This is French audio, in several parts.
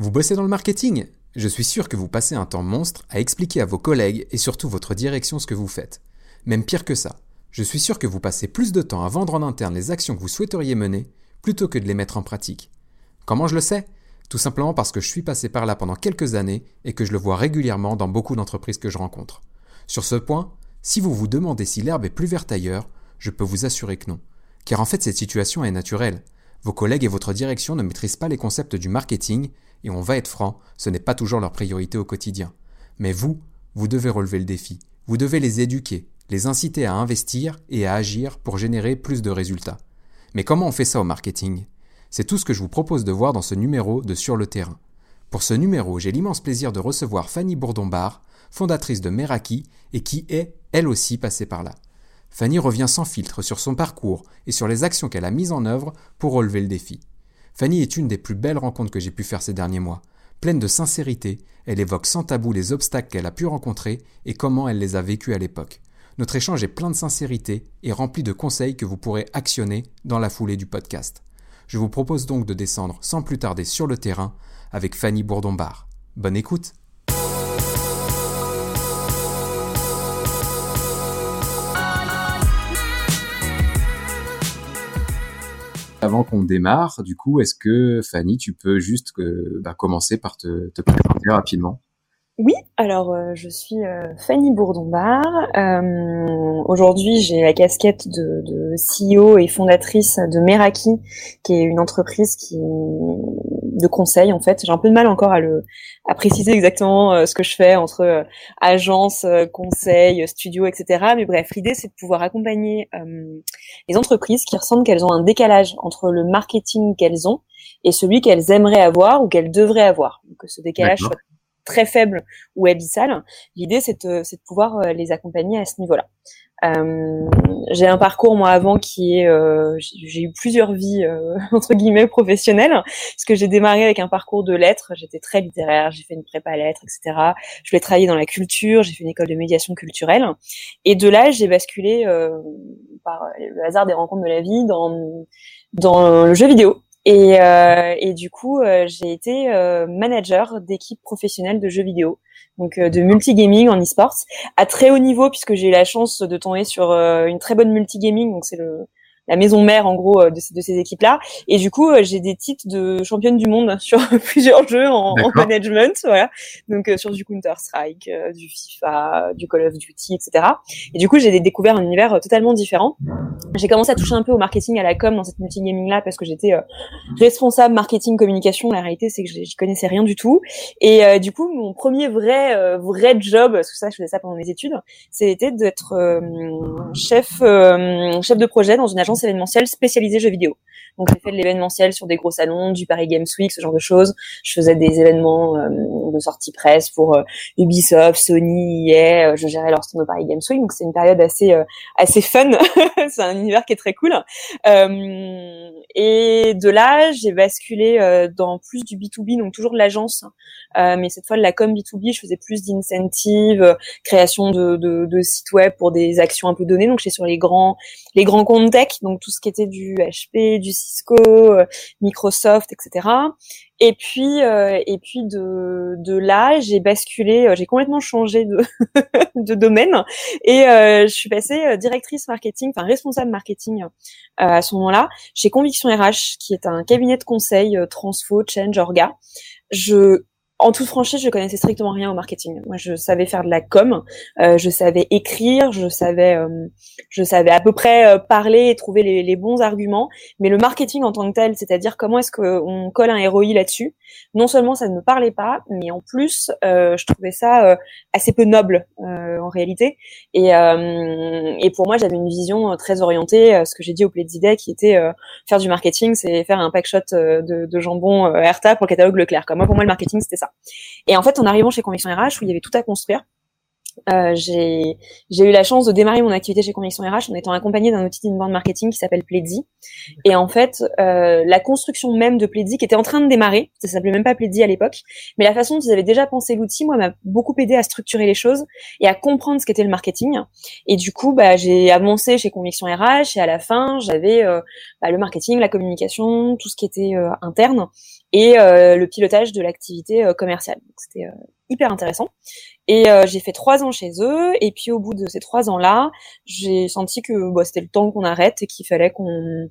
Vous bossez dans le marketing Je suis sûr que vous passez un temps monstre à expliquer à vos collègues et surtout votre direction ce que vous faites. Même pire que ça, je suis sûr que vous passez plus de temps à vendre en interne les actions que vous souhaiteriez mener plutôt que de les mettre en pratique. Comment je le sais? Tout simplement parce que je suis passé par là pendant quelques années et que je le vois régulièrement dans beaucoup d'entreprises que je rencontre. Sur ce point, si vous vous demandez si l'herbe est plus verte ailleurs, je peux vous assurer que non. Car en fait cette situation est naturelle. Vos collègues et votre direction ne maîtrisent pas les concepts du marketing, et on va être franc, ce n'est pas toujours leur priorité au quotidien. Mais vous, vous devez relever le défi. Vous devez les éduquer, les inciter à investir et à agir pour générer plus de résultats. Mais comment on fait ça au marketing? C'est tout ce que je vous propose de voir dans ce numéro de Sur le terrain. Pour ce numéro, j'ai l'immense plaisir de recevoir Fanny Bourdon-Bar, fondatrice de Meraki et qui est, elle aussi, passée par là. Fanny revient sans filtre sur son parcours et sur les actions qu'elle a mises en œuvre pour relever le défi. Fanny est une des plus belles rencontres que j'ai pu faire ces derniers mois. Pleine de sincérité, elle évoque sans tabou les obstacles qu'elle a pu rencontrer et comment elle les a vécus à l'époque. Notre échange est plein de sincérité et rempli de conseils que vous pourrez actionner dans la foulée du podcast. Je vous propose donc de descendre sans plus tarder sur le terrain avec Fanny Bourdon-Bar. Bonne écoute! Avant qu'on démarre, du coup, est-ce que Fanny, tu peux juste euh, bah, commencer par te, te présenter rapidement? Oui, alors euh, je suis euh, Fanny Bourdon-Bar. Aujourd'hui, j'ai la casquette de, CEO et fondatrice de Meraki, qui est une entreprise qui de conseil en fait. J'ai un peu de mal encore à le préciser exactement ce que je fais entre agence, conseil, studio, etc. Mais bref, l'idée c'est de pouvoir accompagner les entreprises qui ressentent qu'elles ont un décalage entre le marketing qu'elles ont et celui qu'elles aimeraient avoir ou qu'elles devraient avoir. Que ce décalage très faible ou abyssal. L'idée, c'est de, pouvoir euh, les accompagner à ce niveau-là. Euh, j'ai un parcours moi avant qui est, euh, j'ai eu plusieurs vies entre guillemets professionnelles, parce que j'ai démarré avec un parcours de lettres. J'étais très littéraire, j'ai fait une prépa lettres, etc. Je voulais travailler dans la culture, j'ai fait une école de médiation culturelle, et de là j'ai basculé par le hasard des rencontres de la vie dans le jeu vidéo. Et, euh, et, du coup, euh, j'ai été euh, manager d'équipe professionnelle de jeux vidéo, donc de multigaming en e-sports, à très haut niveau puisque j'ai eu la chance de tomber sur une très bonne multigaming, donc c'est le la maison mère en gros euh, de ces, de ces équipes-là. Et du coup, euh, j'ai des titres de championne du monde sur plusieurs jeux en, en management, voilà. Donc euh, sur du Counter Strike, du FIFA, du Call of Duty, etc. Et du coup, j'ai découvert un univers totalement différent. J'ai commencé à toucher un peu au marketing, à la com dans cette multigaming-là parce que j'étais responsable marketing communication. La réalité, c'est que j'y connaissais rien du tout. Et du coup, mon premier vrai vrai job, parce que ça, je faisais ça pendant mes études, c'était d'être chef chef de projet dans une agence événementiel spécialisé jeux vidéo. Donc j'ai fait de l'événementiel sur des gros salons, du Paris Games Week, ce genre de choses. Je faisais des événements euh, de sortie presse pour euh, Ubisoft, Sony, EA. Euh, je gérais leur stand au Paris Games Week, donc c'est une période assez assez fun. c'est un univers qui est très cool. et de là, j'ai basculé dans plus du B2B, donc toujours de l'agence, mais cette fois de la com B2B. Je faisais plus d'incentives, création de, de, de sites web pour des actions un peu données. Donc j'étais sur les grands les grands comptes tech, donc tout ce qui était du HP, du Cisco, euh, Microsoft, etc. Et puis euh, et puis de là, j'ai basculé, euh, j'ai complètement changé de de domaine et je suis passée directrice marketing, enfin responsable marketing à ce moment-là chez Conviction RH, qui est un cabinet de conseil transfo, change, orga. Je en toute franchise, je connaissais strictement rien au marketing. Moi, je savais faire de la com, euh, je savais écrire, je savais, euh, je savais à peu près euh, parler et trouver les, les, bons arguments. Mais le marketing en tant que tel, c'est-à-dire comment est-ce qu'on colle un ROI là-dessus, non seulement ça ne me parlait pas, mais en plus, je trouvais ça assez peu noble en réalité. Et, et pour moi, j'avais une vision très orientée, ce que j'ai dit au Plédidé, qui était faire du marketing, c'est faire un pack shot de, de jambon Erta pour le catalogue Leclerc. Comme moi, pour moi, le marketing, c'était ça. Et en fait, en arrivant chez Conviction RH, où il y avait tout à construire, euh, j'ai eu la chance de démarrer mon activité chez Conviction RH en étant accompagnée d'un outil d'inbound marketing qui s'appelle Pledzi. Et en fait, euh, la construction même de Pledzi qui était en train de démarrer, ça s'appelait même pas Pledzi à l'époque, mais la façon dont ils avaient déjà pensé l'outil, moi, m'a beaucoup aidé à structurer les choses et à comprendre ce qu'était le marketing. Et du coup, bah, j'ai avancé chez Conviction RH et à la fin, j'avais euh, bah, le marketing, la communication, tout ce qui était interne et euh, le pilotage de l'activité commerciale. C'était hyper intéressant. Et euh, j'ai fait trois ans chez eux. Et puis au bout de ces trois ans-là, j'ai senti que bah, c'était le temps qu'on arrête et qu'il fallait qu'on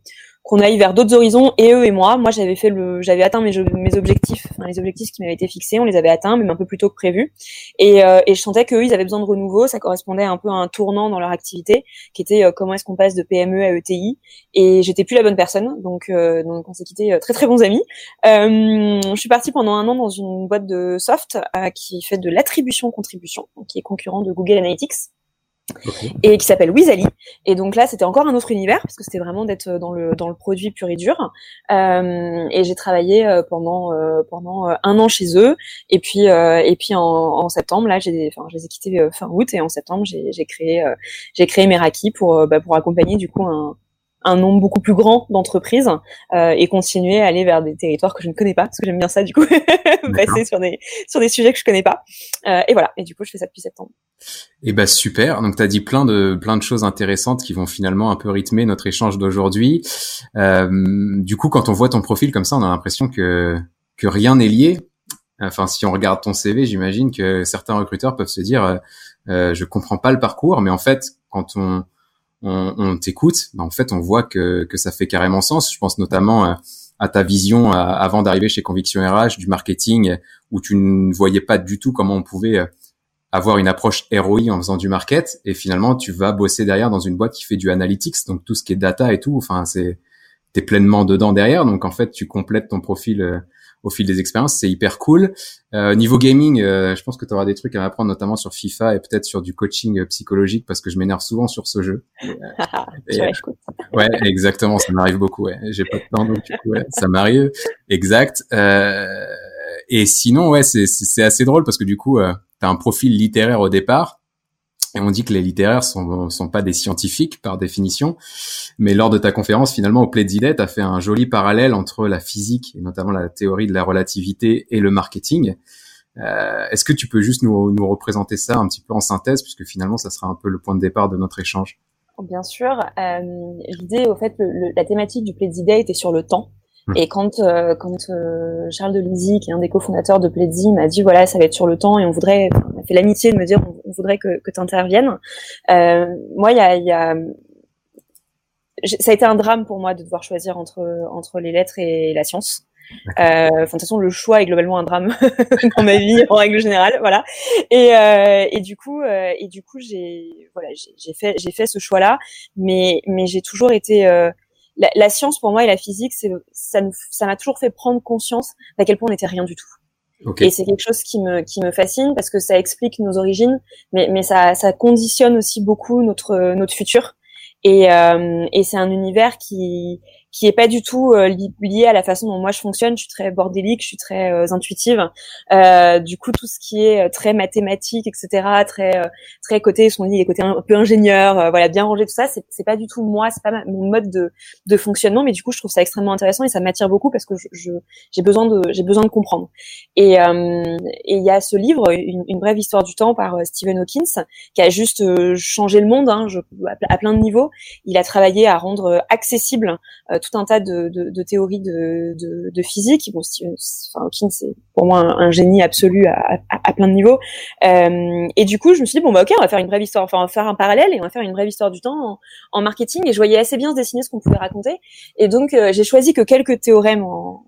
qu'on aille vers d'autres horizons et eux et moi. Moi, j'avais fait le, j'avais atteint mes, objectifs, enfin, les objectifs qui m'avaient été fixés, on les avait atteints, même un peu plus tôt que prévu. Et, euh, et je sentais qu'eux, ils avaient besoin de renouveau. Ça correspondait un peu à un tournant dans leur activité, qui était euh, comment est-ce qu'on passe de PME à ETI. Et j'étais plus la bonne personne, donc euh, donc on s'est quitté très très bons amis. je suis partie pendant un an dans une boîte de soft qui fait de l'attribution contribution, qui est concurrent de Google Analytics et qui s'appelle Wizali. Et donc là, c'était encore un autre univers parce que c'était vraiment d'être dans le dans le produit pur et dur. Euh, et j'ai travaillé euh, pendant euh, pendant un an chez eux. Et puis et puis en, septembre, là, j'ai enfin, je les ai quittés fin août et en septembre, j'ai j'ai créé j'ai créé Meraki pour bah, pour accompagner du coup un un nombre beaucoup plus grand d'entreprises euh, et continuer à aller vers des territoires que je ne connais pas parce que j'aime bien ça du coup passer sur des sur des sujets que je connais pas. Euh, et voilà. Et du coup je fais ça depuis septembre. Et eh ben super. Donc tu as dit plein de plein de choses intéressantes qui vont finalement un peu rythmer notre échange d'aujourd'hui. Euh, du coup quand on voit ton profil comme ça on a l'impression que que rien n'est lié. Enfin si on regarde ton CV j'imagine que certains recruteurs peuvent se dire euh, euh, je comprends pas le parcours mais en fait quand on on, on t'écoute, ben en fait, on voit que, que ça fait carrément sens. Je pense notamment à, ta vision avant d'arriver chez Conviction RH du marketing, où tu ne voyais pas du tout comment on pouvait euh, avoir une approche ROI en faisant du market, et finalement, tu vas bosser derrière dans une boîte qui fait du analytics, donc tout ce qui est data et tout. Enfin, c'est t'es pleinement dedans derrière, donc en fait, tu complètes ton profil euh, au fil des expériences. C'est hyper cool. Euh, niveau gaming, euh, je pense que tu auras des trucs à m'apprendre, notamment sur FIFA et peut-être sur du coaching euh, psychologique parce que je m'énerve souvent sur ce jeu. ouais, exactement, ça m'arrive beaucoup. Ouais. J'ai pas de temps, donc du coup, ouais, ça m'arrive. Exact. et sinon, ouais, c'est assez drôle parce que du coup, euh, tu as un profil littéraire au départ et on dit que les littéraires sont sont pas des scientifiques par définition, mais lors de ta conférence, finalement, au Pledzilet, tu as fait un joli parallèle entre la physique et notamment la théorie de la relativité et le marketing. Euh, Est-ce que tu peux juste nous, nous représenter ça un petit peu en synthèse, puisque finalement, ça sera un peu le point de départ de notre échange? Bien sûr. Euh, L'idée, au fait, le, la thématique du Pledzilet était sur le temps. Mmh. Et quand euh, quand euh, Charles de Lizy, qui est un des cofondateurs de Pledzi, m'a dit voilà ça va être sur le temps et on voudrait, on a fait l'amitié de me dire on, voudrait que, que tu interviennes. Euh, moi il y a, y a ça a été un drame pour moi de devoir choisir entre entre les lettres et la science. Euh, de toute façon, le choix est globalement un drame dans ma vie en règle générale, voilà. Et, euh, et du coup, euh, et du coup, j'ai voilà, j'ai fait j'ai fait ce choix-là, mais mais j'ai toujours été euh, la, la, science pour moi et la physique, c'est ça ça m'a toujours fait prendre conscience d'à quel point on n'était rien du tout. Et c'est quelque chose qui me qui me fascine parce que ça explique nos origines, mais mais ça ça conditionne aussi beaucoup notre notre futur. Et euh, et c'est un univers qui qui est pas du tout euh, lié à la façon dont moi je fonctionne. Je suis très bordélique, je suis très euh, intuitive. Euh, du coup, tout ce qui est très mathématique, etc., très très côté, on dit les côtés un peu ingénieur, voilà, bien rangé, tout ça, c'est c'est pas du tout moi, c'est pas mon mode de de fonctionnement. Mais du coup, je trouve ça extrêmement intéressant et ça m'attire beaucoup parce que je j'ai besoin de j'ai besoin de comprendre. Et et il y a ce livre, une, une, brève histoire du temps par Stephen Hawkins, qui a juste changé le monde, hein, je, à plein de niveaux. Il a travaillé à rendre accessible tout un tas de, théories de, physique. Bon, Hawking, c'est pour moi un, génie absolu à, plein de niveaux. Euh, et du coup, je me suis dit bon bah ok, on va faire une brève histoire, enfin on va faire un parallèle et on va faire une brève histoire du temps en, marketing. Et je voyais assez bien se dessiner ce qu'on pouvait raconter. Et donc euh, j'ai choisi que quelques théorèmes en,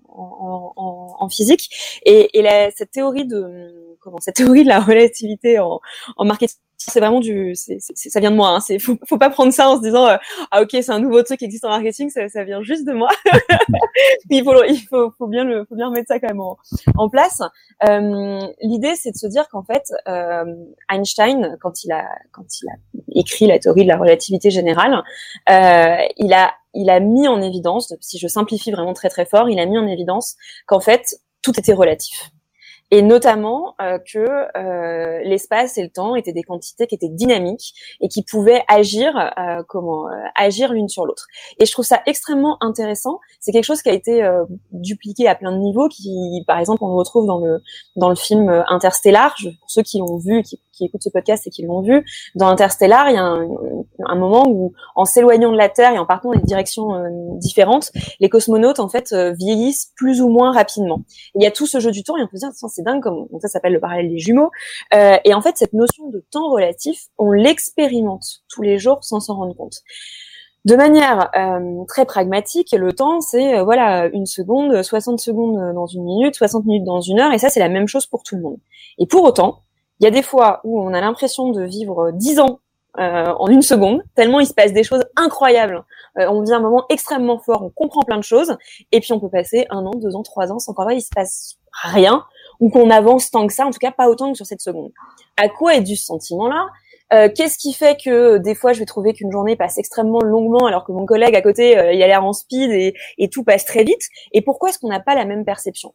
physique. Et, cette théorie de comment cette théorie de la relativité en marketing c'est vraiment du, c'est, ça vient de moi. Hein. C'est, faut, faut pas prendre ça en se disant, euh, ah ok, c'est un nouveau truc qui existe en marketing, ça, ça vient juste de moi. il faut, il faut, faut bien le, faut bien remettre ça quand même en, en place. Euh, l'idée, c'est de se dire qu'en fait, euh, Einstein, quand il a, quand il a écrit la théorie de la relativité générale, il a, il a mis en évidence, si je simplifie vraiment très très fort, il a mis en évidence qu'en fait, tout était relatif et notamment euh, que euh, l'espace et le temps étaient des quantités qui étaient dynamiques et qui pouvaient agir euh, comment agir l'une sur l'autre. Et je trouve ça extrêmement intéressant. C'est quelque chose qui a été dupliqué à plein de niveaux. Qui, par exemple, on retrouve dans le dans le film Interstellar. pour ceux qui l'ont vu, qui, qui, écoutent ce podcast et qui l'ont vu, dans Interstellar, il y a un, un moment où, en s'éloignant de la Terre et en partant dans des directions différentes, les cosmonautes en fait vieillissent plus ou moins rapidement. il y a tout ce jeu du temps et on peut se dire c'est dingue comme ça s'appelle le parallèle des jumeaux. Euh, et en fait, cette notion de temps relatif, on l'expérimente tous les jours sans s'en rendre compte. De manière euh, très pragmatique, le temps, c'est euh, voilà une seconde, 60 secondes dans une minute, 60 minutes dans une heure, et ça c'est la même chose pour tout le monde. Et pour autant, il y a des fois où on a l'impression de vivre 10 ans euh, en une seconde, tellement il se passe des choses incroyables. Euh, on vit un moment extrêmement fort, on comprend plein de choses, et puis on peut passer un an, deux ans, trois ans sans qu'en vrai il se passe rien, ou qu'on avance tant que ça, en tout cas pas autant que sur cette seconde. À quoi est dû ce sentiment-là? Euh, Qu'est-ce qui fait que des fois je vais trouver qu'une journée passe extrêmement longuement alors que mon collègue à côté euh, il a l'air en speed et, et, tout passe très vite? Et pourquoi est-ce qu'on n'a pas la même perception?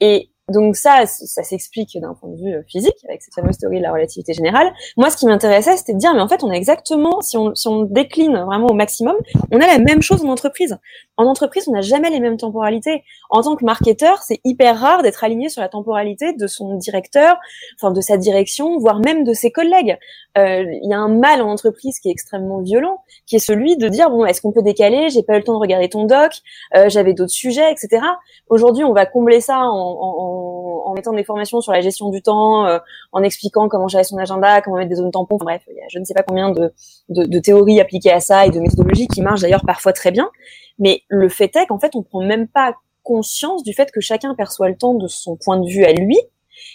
Et donc ça, ça s'explique d'un point de vue euh, physique avec cette fameuse théorie de la relativité générale. Moi, ce qui m'intéressait, c'était de dire, mais en fait, on a exactement, si on, si on décline vraiment au maximum, on a la même chose en entreprise. En entreprise, on n'a jamais les mêmes temporalités. En tant que marketeur, c'est hyper rare d'être aligné sur la temporalité de son directeur, enfin de sa direction, voire même de ses collègues. Euh, il y a un mal en entreprise qui est extrêmement violent, qui est celui de dire bon, est-ce qu'on peut décaler? J'ai pas eu le temps de regarder ton doc, euh, j'avais d'autres sujets, etc. Aujourd'hui, on va combler ça en, en en, mettant des formations sur la gestion du temps, euh, en expliquant comment gérer son agenda, comment mettre des zones tampons. bref, il y a je ne sais pas combien de, de, théories appliquées à ça et de méthodologies qui marchent d'ailleurs parfois très bien. Mais le fait est qu'en fait, on prend même pas conscience du fait que chacun perçoit le temps de son point de vue à lui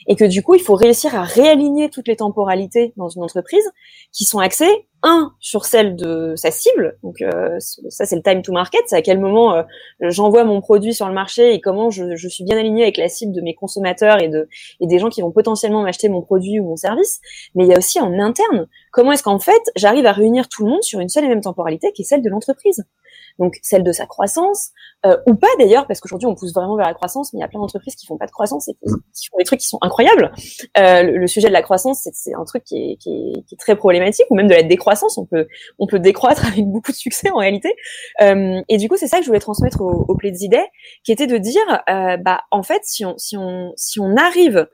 et que du coup, il faut réussir à réaligner toutes les temporalités dans une entreprise qui sont axées un sur celle de sa cible. Donc euh, ça, c'est le time to market. C'est à quel moment euh, j'envoie mon produit sur le marché et comment je, suis bien aligné avec la cible de mes consommateurs et de et des gens qui vont potentiellement m'acheter mon produit ou mon service. Mais il y a aussi en interne comment est-ce qu'en fait j'arrive à réunir tout le monde sur une seule et même temporalité qui est celle de l'entreprise? Donc celle de sa croissance, euh, ou pas d'ailleurs, parce qu'aujourd'hui on pousse vraiment vers la croissance, mais il y a plein d'entreprises qui font pas de croissance et qui font des trucs qui sont incroyables. Euh, le, sujet de la croissance, c'est un truc qui est, qui, est, qui est, très problématique, ou même de la décroissance, on peut on peut décroître avec beaucoup de succès en réalité. Euh, et du coup, c'est ça que je voulais transmettre au, au idées, qui était de dire, euh, bah en fait, si on si on si on arrive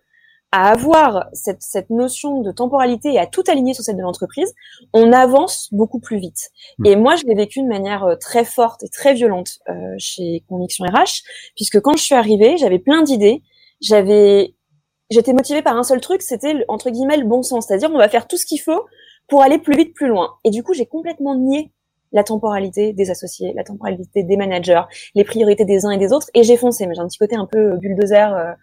à avoir cette, cette notion de temporalité et à tout aligner sur celle de l'entreprise, on avance beaucoup plus vite. Hmm. Et moi, je l'ai vécu de manière euh, très forte et très violente euh, chez Conviction RH, puisque quand je suis arrivée, j'avais plein d'idées, j'avais, j'étais motivée par un seul truc, c'était entre guillemets le bon sens, c'est-à-dire on va faire tout ce qu'il faut pour aller plus vite, plus loin. Et du coup, j'ai complètement nié la temporalité des associés, la temporalité des managers, les priorités des uns et des autres, et j'ai foncé. Mais j'ai un petit côté un peu bulldozer euh,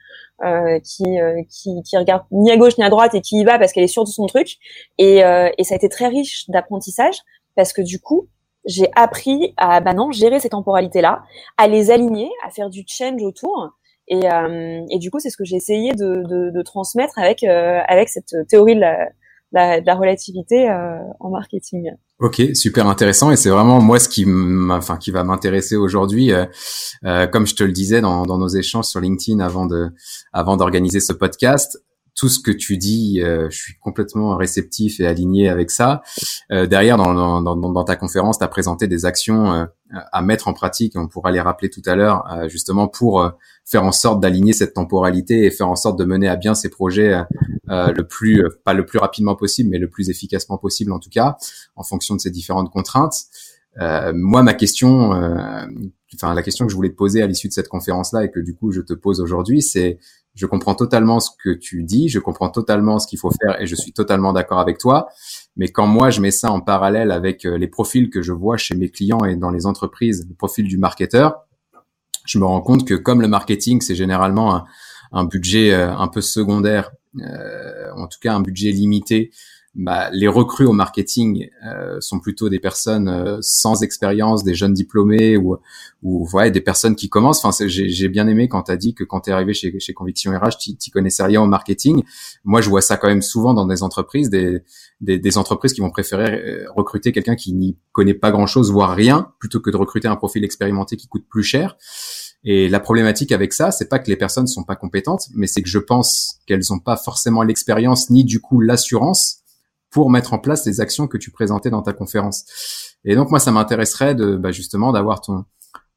euh, qui, euh, qui, qui regarde ni à gauche ni à droite et qui y va parce qu'elle est sûre de son truc. Et, euh, et ça a été très riche d'apprentissage parce que du coup, j'ai appris à bah non, gérer ces temporalités-là, à les aligner, à faire du change autour. Et, et du coup, c'est ce que j'ai essayé de, de, de, transmettre avec avec cette théorie de la, la, de la relativité en marketing. Ok, super intéressant et c'est vraiment moi ce qui, enfin, qui va m'intéresser aujourd'hui, euh, euh, comme je te le disais dans, dans, nos échanges sur LinkedIn avant de, avant d'organiser ce podcast. Tout ce que tu dis, euh, je suis complètement réceptif et aligné avec ça. derrière, dans, ta conférence, tu as présenté des actions à mettre en pratique. On pourra les rappeler tout à l'heure, justement pour faire en sorte d'aligner cette temporalité et faire en sorte de mener à bien ces projets euh, le plus, pas le plus rapidement possible, mais le plus efficacement possible en tout cas, en fonction de ces différentes contraintes. Euh, moi, ma question, euh, enfin la question que je voulais te poser à l'issue de cette conférence-là et que du coup je te pose aujourd'hui, c'est je comprends totalement ce que tu dis, je comprends totalement ce qu'il faut faire et je suis totalement d'accord avec toi. Mais quand moi je mets ça en parallèle avec les profils que je vois chez mes clients et dans les entreprises, le profil du marketeur, je me rends compte que comme le marketing, c'est généralement un, budget un peu secondaire euh, en tout cas un budget limité, bah, les recrues au marketing euh, sont plutôt des personnes euh, sans expérience, des jeunes diplômés ou, ou ouais, des personnes qui commencent. Enfin, j'ai bien aimé quand tu as dit que quand tu es arrivé chez, chez Conviction RH, tu connaissais rien au marketing. Moi, je vois ça quand même souvent dans des entreprises, des, des, des entreprises qui vont préférer recruter quelqu'un qui n'y connaît pas grand-chose, voire rien, plutôt que de recruter un profil expérimenté qui coûte plus cher. Et la problématique avec ça, c'est pas que les personnes sont pas compétentes, mais c'est que je pense qu'elles n'ont pas forcément l'expérience ni du coup l'assurance pour mettre en place les actions que tu présentais dans ta conférence. Et donc moi, ça m'intéresserait de bah, justement d'avoir ton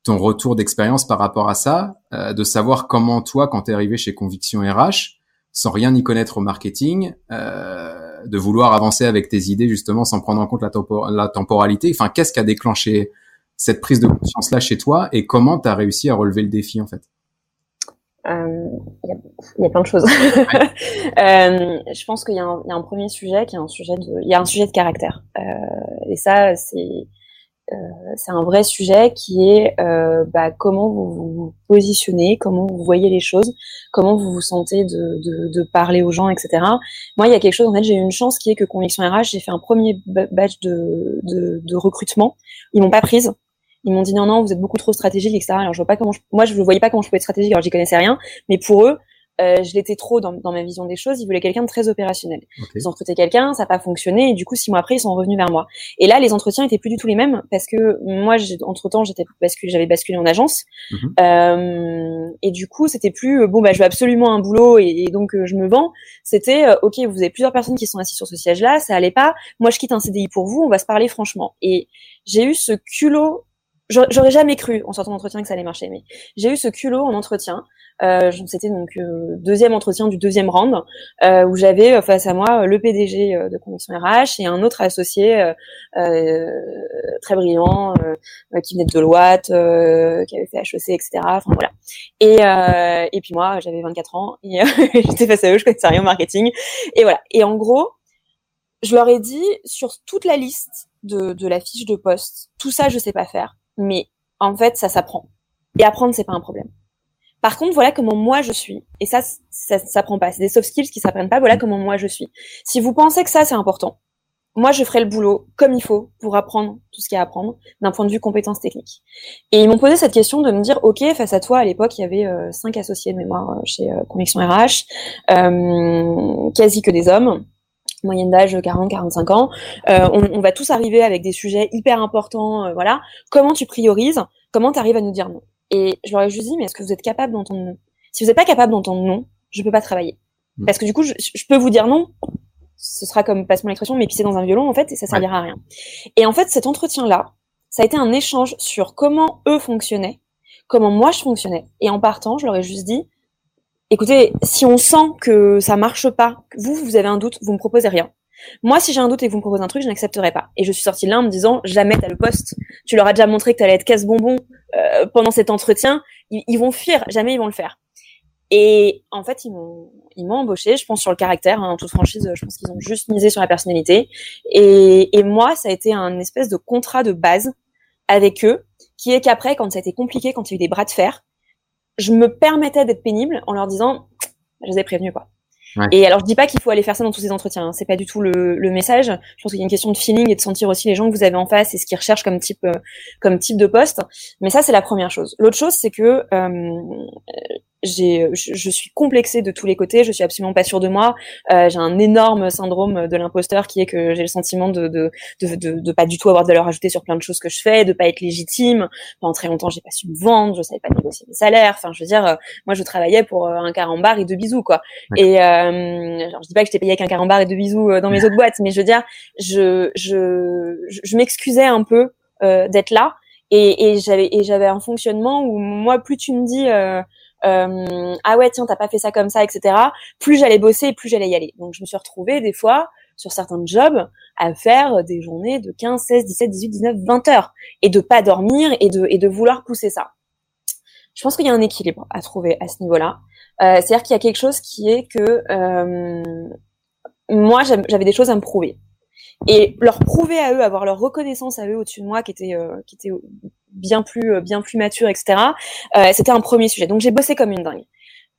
ton retour d'expérience par rapport à ça, euh, de savoir comment toi, quand tu es arrivé chez Conviction RH, sans rien y connaître au marketing, euh, de vouloir avancer avec tes idées justement sans prendre en compte la, temporalité. Enfin, qu'est-ce qui a déclenché cette prise de conscience là chez toi et comment tu as réussi à relever le défi en fait? Euh, il y, a plein de choses. euh, je pense qu'il y, y, a un premier sujet qui est un sujet de, il y a un sujet de caractère. Euh, et ça, c'est, euh, c'est un vrai sujet qui est euh, bah, comment vous vous positionnez, comment vous voyez les choses, comment vous vous sentez de, de, de parler aux gens, etc. Moi, il y a quelque chose. En fait, j'ai eu une chance qui est que Conviction RH, j'ai fait un premier batch de, de, de recrutement. Ils m'ont pas prise ils m'ont dit non, non, vous êtes beaucoup trop stratégique, etc. Alors je vois pas comment, moi je ne voyais pas comment je pouvais être stratégique, alors j'y connaissais rien. Mais pour eux, euh, je l'étais trop dans, dans, ma vision des choses. Ils voulaient quelqu'un de très opérationnel. Ils ont recruté quelqu'un, ça n'a pas fonctionné, et du coup six mois après ils sont revenus vers moi. Et là les entretiens étaient plus du tout les mêmes parce que moi entre temps j'étais basculé, j'avais basculé en agence, mhm. euh, et du coup c'était plus euh, bon bah je veux absolument un boulot et, donc euh, je me vends. C'était euh, ok vous avez plusieurs personnes qui sont assises sur ce siège là, ça allait pas. Moi je quitte un CDI pour vous, on va se parler franchement. Et j'ai eu ce culot J'aurais jamais cru en sortant d'entretien que ça allait marcher, mais j'ai eu ce culot en entretien. Euh, C'était donc euh, deuxième entretien du deuxième round euh, où j'avais euh, face à moi le PDG euh, de Convention RH et un autre associé très brillant qui venait de Deloitte, qui avait fait HEC, etc. Enfin voilà. Et, et puis moi, j'avais 24 ans et j'étais face à eux, je connaissais rien au marketing. Et voilà. Et en gros, je leur ai dit sur toute la liste de, de la fiche de poste, tout ça je sais pas faire mais en fait, ça s'apprend. Et apprendre, c'est pas un problème. Par contre, voilà comment moi je suis. Et ça, ça s'apprend pas. C'est des soft skills qui s'apprennent pas. Voilà mm. comment moi je suis. Si vous pensez que ça, c'est important, moi, je ferai le boulot comme il faut pour apprendre tout ce qu'il y a à apprendre d'un point de vue compétences techniques. Et ils m'ont posé cette question de me dire, OK, face à toi, à l'époque, il y avait euh, cinq associés de mémoire euh, chez euh, Conviction RH, euh, quasi que des hommes moyenne d'âge 40-45 ans. Euh, on, on, va tous arriver avec des sujets hyper importants. Euh, voilà. Comment tu priorises? Comment tu arrives à nous dire non? Et je leur ai juste dit, mais est-ce que vous êtes capable d'entendre non? Si vous n'êtes pas capable d'entendre non, je peux pas travailler. Mm. Parce que du coup, je, je, peux vous dire non. Ce sera comme, passe mon expression, mais pisser dans un violon, en fait, et ça servira à rien. Et en fait, cet entretien-là, ça a été un échange sur comment eux fonctionnaient, comment moi je fonctionnais. Et en partant, je leur ai juste dit, écoutez, si on sent que ça marche pas, vous, vous avez un doute, vous me proposez rien. Moi, si j'ai un doute et que vous me proposez un truc, je n'accepterai pas. Et je suis sortie là en me disant, jamais t'as le poste. Tu leur as déjà montré que t'allais être casse-bonbon euh, pendant cet entretien. Ils, vont fuir, jamais ils vont le faire. Et en fait, ils m'ont, ils m'ont embauché. Je pense sur le caractère, hein, en toute franchise. Je pense qu'ils ont juste misé sur la personnalité. Et, et moi, ça a été un espèce de contrat de base avec eux, qui est qu'après, quand ça a été compliqué, quand il y a eu des bras de fer, je me permettais d'être pénible en leur disant, je les ai prévenus quoi. Et alors je dis pas qu'il faut aller faire ça dans tous ces entretiens, hein. c'est pas du tout le, le message. Je pense qu'il y a une question de feeling et de sentir aussi les gens que vous avez en face et ce qu'ils recherchent comme type euh, comme type de poste. Mais ça c'est la première chose. L'autre chose c'est que euh, j'ai, je, suis complexée de tous les côtés, je suis absolument pas sûre de moi. Euh, j'ai un énorme syndrome de l'imposteur qui est que j'ai le sentiment de de, de, de, de, pas du tout avoir de valeur ajoutée sur plein de choses que je fais, de pas être légitime. Pendant très longtemps, j'ai pas su me vendre, je savais pas négocier mes salaires. Enfin, je veux dire, euh, moi, je travaillais pour euh, un carambar et deux bisous, quoi. Et euh, je dis pas que j'étais payé avec un carambar et deux bisous euh, dans mes autres boîtes, mais je veux dire, je je je, m'excusais un peu d'être là. Et, et j'avais et j'avais un fonctionnement où moi, plus tu me dis euh, ah ouais tiens t'as pas fait ça comme ça etc plus j'allais bosser plus j'allais y aller. Donc je me suis retrouvée des fois sur certains jobs à faire des journées de 15 16 17 18 19 20 heures. Et de pas dormir et de et de vouloir pousser ça. Je pense qu'il y a un équilibre à trouver à ce niveau-là. Euh, c'est-à-dire qu'il y a quelque chose qui est que euh, moi j'avais des choses à me prouver et leur prouver à eux, avoir leur reconnaissance à eux au-dessus de moi, qui était euh, qui était bien plus euh, bien plus mature, etc. Euh, c'était un premier sujet. Donc j'ai bossé comme une dingue.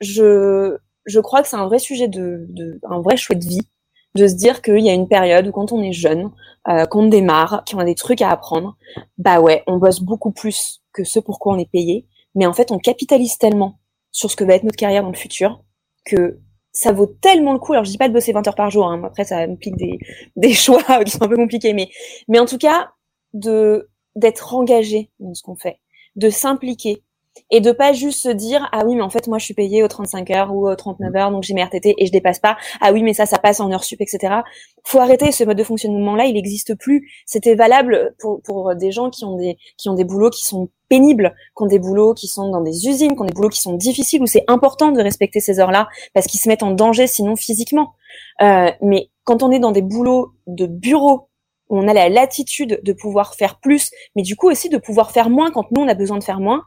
Je je crois que c'est un vrai sujet de, de un vrai choix de vie de se dire qu'il y a une période où quand on est jeune, euh, qu'on démarre, qu'on a des trucs à apprendre, bah ouais, on bosse beaucoup plus que ce pour quoi on est payé, mais en fait on capitalise tellement sur ce que va être notre carrière dans le futur que ça vaut tellement le coup. Alors je dis pas de bosser 20 heures par jour, hein. après ça implique des, des choix qui sont un peu compliqués, mais mais en tout cas de d'être engagé dans ce qu'on fait, de s'impliquer. Et de pas juste se dire ah oui mais en fait moi je suis payée aux 35 heures ou aux 39 heures donc j'ai mes RTT et je dépasse pas. Ah oui mais ça ça passe en heures sup etc faut arrêter ce mode de fonctionnement là il n'existe plus. C'était valable pour pour des gens qui ont des qui ont des boulots qui sont pénibles qui ont des boulots qui sont dans des usines qui ont des boulots qui sont difficiles où c'est important de respecter ces heures là parce qu'ils se mettent en danger sinon physiquement. Euh, mais quand on est dans des boulots de bureau où on a la latitude de pouvoir faire plus, mais du coup aussi de pouvoir faire moins quand nous on a besoin de faire moins,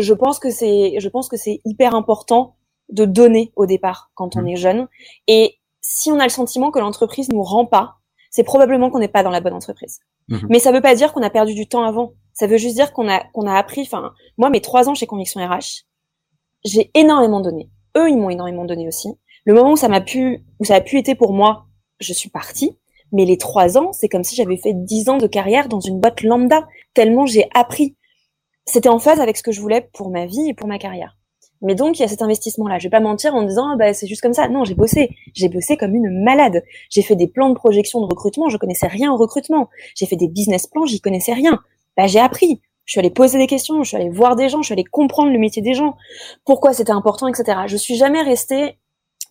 je pense que c'est, je pense que c'est hyper important de donner au départ quand on mmh. est jeune. Et si on a le sentiment que l'entreprise nous rend pas, c'est probablement qu'on n'est pas dans la bonne entreprise. Mmh. Mais ça veut pas dire qu'on a perdu du temps avant. Ça veut juste dire qu'on a qu'on a appris. Enfin, moi, mes trois ans chez Conviction RH, j'ai énormément donné. Eux, ils m'ont énormément donné aussi. Le moment où ça m'a pu, où ça a pu être pour moi, je suis partie. Mais les trois ans, c'est comme si j'avais fait dix ans de carrière dans une boîte lambda, tellement j'ai appris c'était en phase avec ce que je voulais pour ma vie et pour ma carrière. Mais donc, il y a cet investissement-là. Je vais pas mentir en disant, ah, bah, c'est juste comme ça. Non, j'ai bossé. J'ai bossé comme une malade. J'ai fait des plans de projection de recrutement. Je connaissais rien au recrutement. J'ai fait des business plans. J'y connaissais rien. Bah, j'ai appris. Je suis allée poser des questions. Je suis allée voir des gens. Je suis allée comprendre le métier des gens. Pourquoi c'était important, etc. Je suis jamais restée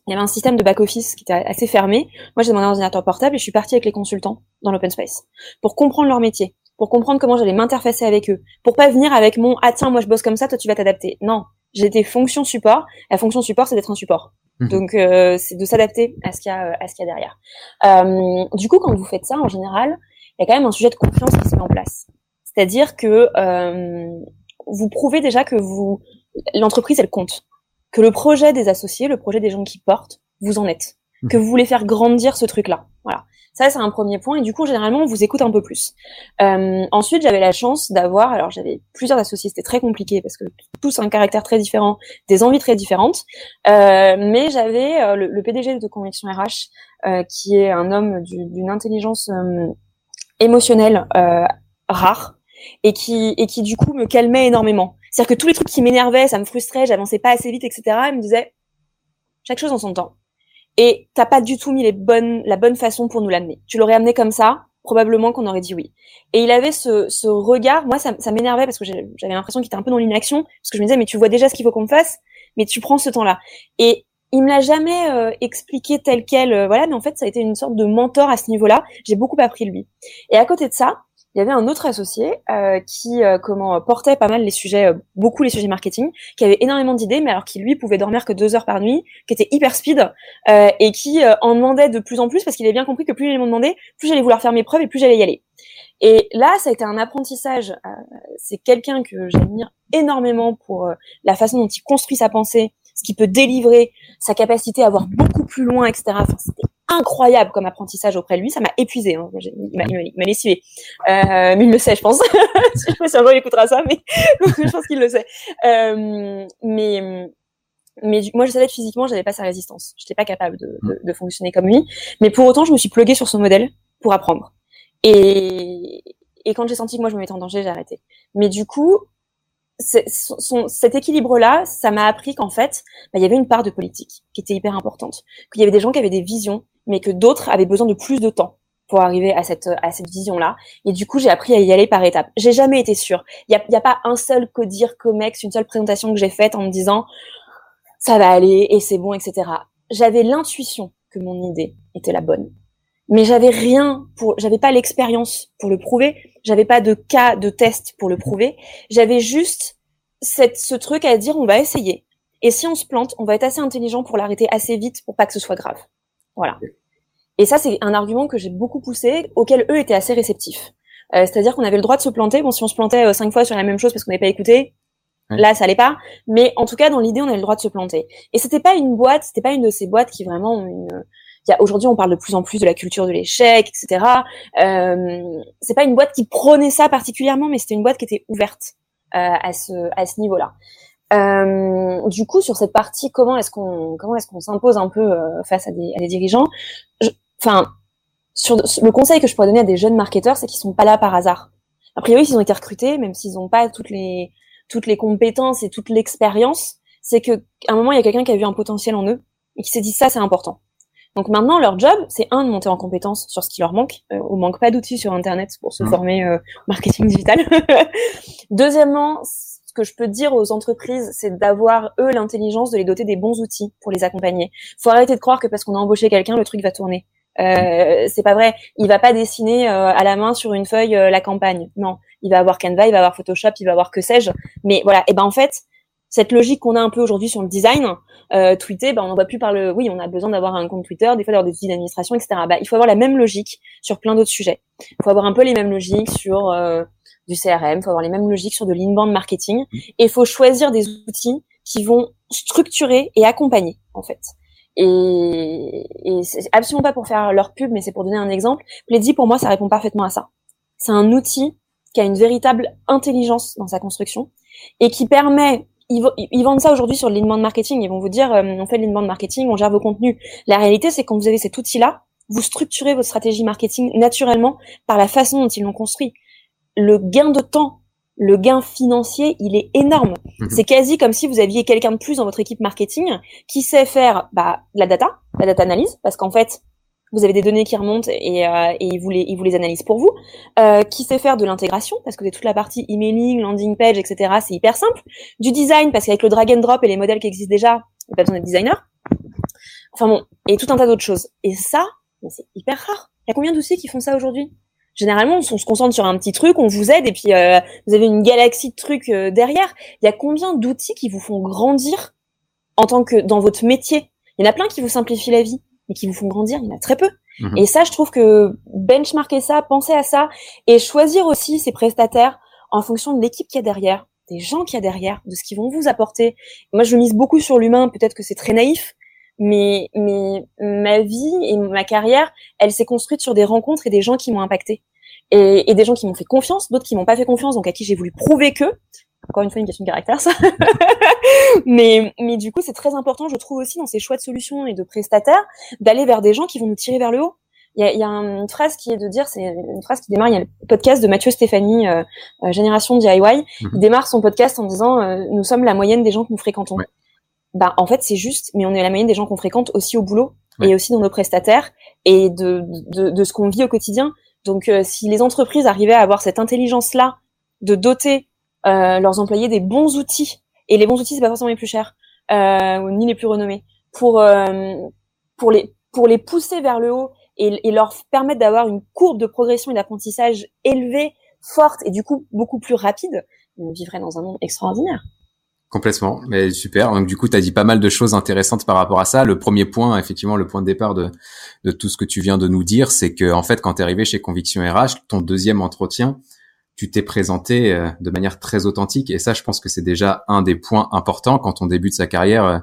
il y avait un système de back-office qui était assez fermé. Moi, j'ai mon ordinateur portable et je suis partie avec les consultants dans l'open space pour comprendre leur métier, pour comprendre comment j'allais m'interfacer avec eux, pour pas venir avec mon ah tiens moi je bosse comme ça, toi tu vas t'adapter. Non, j'étais fonction support. La fonction support c'est d'être un support. Mhm. Donc euh, c'est de s'adapter à ce qu'il y a à ce qu'il y a derrière. Euh, du coup quand vous faites ça en général, il y a quand même un sujet de confiance qui se met en place. C'est-à-dire que euh, vous prouvez déjà que vous l'entreprise elle compte, que le projet des associés, le projet des gens qui portent, vous en êtes, mhm. que vous voulez faire grandir ce truc là. Voilà. Ça, c'est un premier point. Et du coup, généralement, on vous écoute un peu plus. Euh, ensuite, j'avais la chance d'avoir, alors j'avais plusieurs associés, c'était très compliqué parce que tous un caractère très différent, des envies très différentes. Euh, mais j'avais euh, le, PDG de Conviction RH, euh, qui est un homme d'une intelligence euh, émotionnelle rare et qui et qui du coup me calmait énormément. C'est-à-dire que tous les trucs qui m'énervaient, ça me frustrait, j'avançais pas assez vite, etc. Il me disait chaque chose en son temps et t'as pas du tout mis les bonnes, la bonne façon pour nous l'amener. Tu l'aurais amené comme ça, probablement qu'on aurait dit oui. Et il avait ce, ce regard, moi ça, ça m'énervait parce que j'avais l'impression qu'il était un peu dans l'inaction, parce que je me disais mais tu vois déjà ce qu'il faut qu'on fasse, mais tu prends ce temps-là. Et il me l'a jamais euh, expliqué tel quel, euh, voilà, mais en fait ça a été une sorte de mentor à ce niveau-là. J'ai beaucoup appris lui. Et à côté de ça, il y avait un autre associé euh, qui euh, comment portait pas mal les sujets, euh, beaucoup les sujets marketing, qui avait énormément d'idées, mais alors qui lui pouvait dormir que deux heures par nuit, qui était hyper speed et qui en demandait de plus en plus parce qu'il avait bien compris que plus j'allais m'en demander, plus j'allais vouloir faire mes preuves et plus j'allais y aller. Et là, ça a été un apprentissage. c'est quelqu'un que j'admire énormément pour la façon dont il construit sa pensée, ce qu'il peut délivrer, sa capacité à voir beaucoup plus loin, etc. incroyable comme apprentissage auprès de lui. Ça m'a épuisé. Hein. Il m'a lessivé. Euh, mais il le sait, je pense. je sais pas si un jour il écoutera ça, mais je pense qu'il le sait. Euh, mais mais moi, je savais que physiquement, j'avais pas sa résistance. J'étais pas capable de, de, de, fonctionner comme lui. Mais pour autant, je me suis pluguée sur son modèle pour apprendre. Et, et quand j'ai senti que moi, je me mettais en danger, j'ai arrêté. Mais du coup, son, cet équilibre-là, ça m'a appris qu'en fait, bah, il y avait une part de politique qui était hyper importante, qu'il y avait des gens qui avaient des visions mais que d'autres avaient besoin de plus de temps pour arriver à cette à cette vision là et du coup j'ai appris à y aller par étapes. J'ai jamais été sûre. Il y a, y a pas un seul codir comex une seule présentation que j'ai faite en me disant ça va aller et c'est bon etc j'avais l'intuition que mon idée était la bonne mais j'avais rien pour j'avais pas l'expérience pour le prouver j'avais pas de cas de test pour le prouver j'avais juste cette ce truc à dire on va essayer et si on se plante on va être assez intelligent pour l'arrêter assez vite pour pas que ce soit grave voilà. Et ça, c'est un argument que j'ai beaucoup poussé, auquel eux étaient assez réceptifs. Euh, C'est-à-dire qu'on avait le droit de se planter. Bon, si on se plantait euh, cinq fois sur la même chose parce qu'on n'avait pas écouté, là, ça allait pas. Mais en tout cas, dans l'idée, on avait le droit de se planter. Et c'était pas une boîte, c'était pas une de ces boîtes qui vraiment ont une. Aujourd'hui, on parle de plus en plus de la culture de l'échec, etc. Euh, c'est pas une boîte qui prônait ça particulièrement, mais c'était une boîte qui était ouverte euh, à ce à ce niveau-là. Euh, du coup, sur cette partie, comment est-ce qu'on comment est-ce qu'on s'impose un peu euh, face à des, à des dirigeants? Enfin, sur le conseil que je pourrais donner à des jeunes marketeurs, c'est qu'ils sont pas là par hasard. A priori, s'ils ont été recrutés, même s'ils n'ont pas toutes les toutes les compétences et toute l'expérience, c'est que à un moment il y a quelqu'un qui a vu un potentiel en eux et qui s'est dit ça c'est important. Donc maintenant leur job c'est un de monter en compétence sur ce qui leur manque. Euh, on manque pas d'outils sur internet pour se mmh. former euh, marketing digital. Deuxièmement ce que je peux dire aux entreprises, c'est d'avoir eux l'intelligence de les doter des bons outils pour les accompagner. Faut arrêter de croire que parce qu'on a embauché quelqu'un, le truc va tourner. Euh, c'est pas vrai. Il va pas dessiner euh, à la main sur une feuille euh, la campagne. Non, il va avoir Canva, il va avoir Photoshop, il va avoir que sais-je. Mais voilà. Et ben en fait, cette logique qu'on a un peu aujourd'hui sur le design, euh, tweeter, ben on n'en voit plus par le. Oui, on a besoin d'avoir un compte Twitter, des fois d'avoir des outils d'administration, etc. Bah, il faut avoir la même logique sur plein d'autres sujets. Il faut avoir un peu les mêmes logiques sur euh, du CRM, il faut avoir les mêmes logiques sur de l'inbound marketing, et il faut choisir des outils qui vont structurer et accompagner en fait. Et, et c'est absolument pas pour faire leur pub, mais c'est pour donner un exemple. Pleddy, pour moi, ça répond parfaitement à ça. C'est un outil qui a une véritable intelligence dans sa construction et qui permet ils, vendent ça aujourd'hui sur l'inbound marketing. Ils vont vous dire, euh, on fait de l'inbound marketing, on gère vos contenus. La réalité, c'est quand vous avez cet outil-là, vous structurez votre stratégie marketing naturellement par la façon dont ils l'ont construit. Le gain de temps le gain financier, il est énorme. Mhm. C'est quasi comme si vous aviez quelqu'un de plus dans votre équipe marketing qui sait faire bah, la data, la data analyse, parce qu'en fait, vous avez des données qui remontent et, euh, et il, vous les, il vous les analyse pour vous, euh, qui sait faire de l'intégration, parce que toute la partie emailing, landing page, etc., c'est hyper simple, du design, parce qu'avec le drag and drop et les modèles qui existent déjà, il n'y a pas besoin d'être designer. Enfin bon, et tout un tas d'autres choses. Et ça, c'est hyper rare. Il y a combien d'outils qui font ça aujourd'hui? Généralement, on se concentre sur un petit truc, on vous aide, et puis euh, vous avez une galaxie de trucs euh, derrière. Il y a combien d'outils qui vous font grandir en tant que dans votre métier? Il y en a plein qui vous simplifient la vie, mais qui vous font grandir, il y en a très peu. Mhm. Et ça, je trouve que benchmarker ça, penser à ça, et choisir aussi ses prestataires en fonction de l'équipe qu'il y a derrière, des gens qu'il y a derrière, de ce qu'ils vont vous apporter. Moi, je mise beaucoup sur l'humain, peut-être que c'est très naïf, mais, mais ma vie et ma carrière, elle s'est construite sur des rencontres et des gens qui m'ont impacté. Et, et, des gens qui m'ont fait confiance, d'autres qui m'ont pas fait confiance, donc à qui j'ai voulu prouver que. Encore une fois, une question de caractère, ça. mais, mais du coup, c'est très important, je trouve aussi, dans ces choix de solutions et de prestataires, d'aller vers des gens qui vont nous tirer vers le haut. Il y a, y a, une phrase qui est de dire, c'est une phrase qui démarre, il y a le podcast de Mathieu Stéphanie, euh, euh, Génération DIY. Mhm. Il démarre son podcast en disant, euh, nous sommes la moyenne des gens que nous fréquentons bah en fait c'est juste, mais on est la moyenne des gens qu'on fréquente aussi au boulot et aussi dans nos prestataires et de, de, de ce qu'on vit au quotidien. Donc euh, si les entreprises arrivaient à avoir cette intelligence là de doter leurs employés des bons outils et les bons outils c'est pas forcément les plus chers euh, ni les plus renommés pour euh, pour les pour les pousser vers le haut et, et leur permettre d'avoir une courbe de progression et d'apprentissage élevée, forte et du coup beaucoup plus rapide, on vivrait dans un monde extraordinaire. Complètement, mais super. Donc du coup, tu as dit pas mal de choses intéressantes par rapport à ça. Le premier point, effectivement, le point de départ de, de tout ce que tu viens de nous dire, c'est que en fait, quand tu es arrivé chez Conviction RH, ton deuxième entretien, tu t'es présenté euh, de manière très authentique. Et ça, je pense que c'est déjà un des points importants quand on débute sa carrière euh,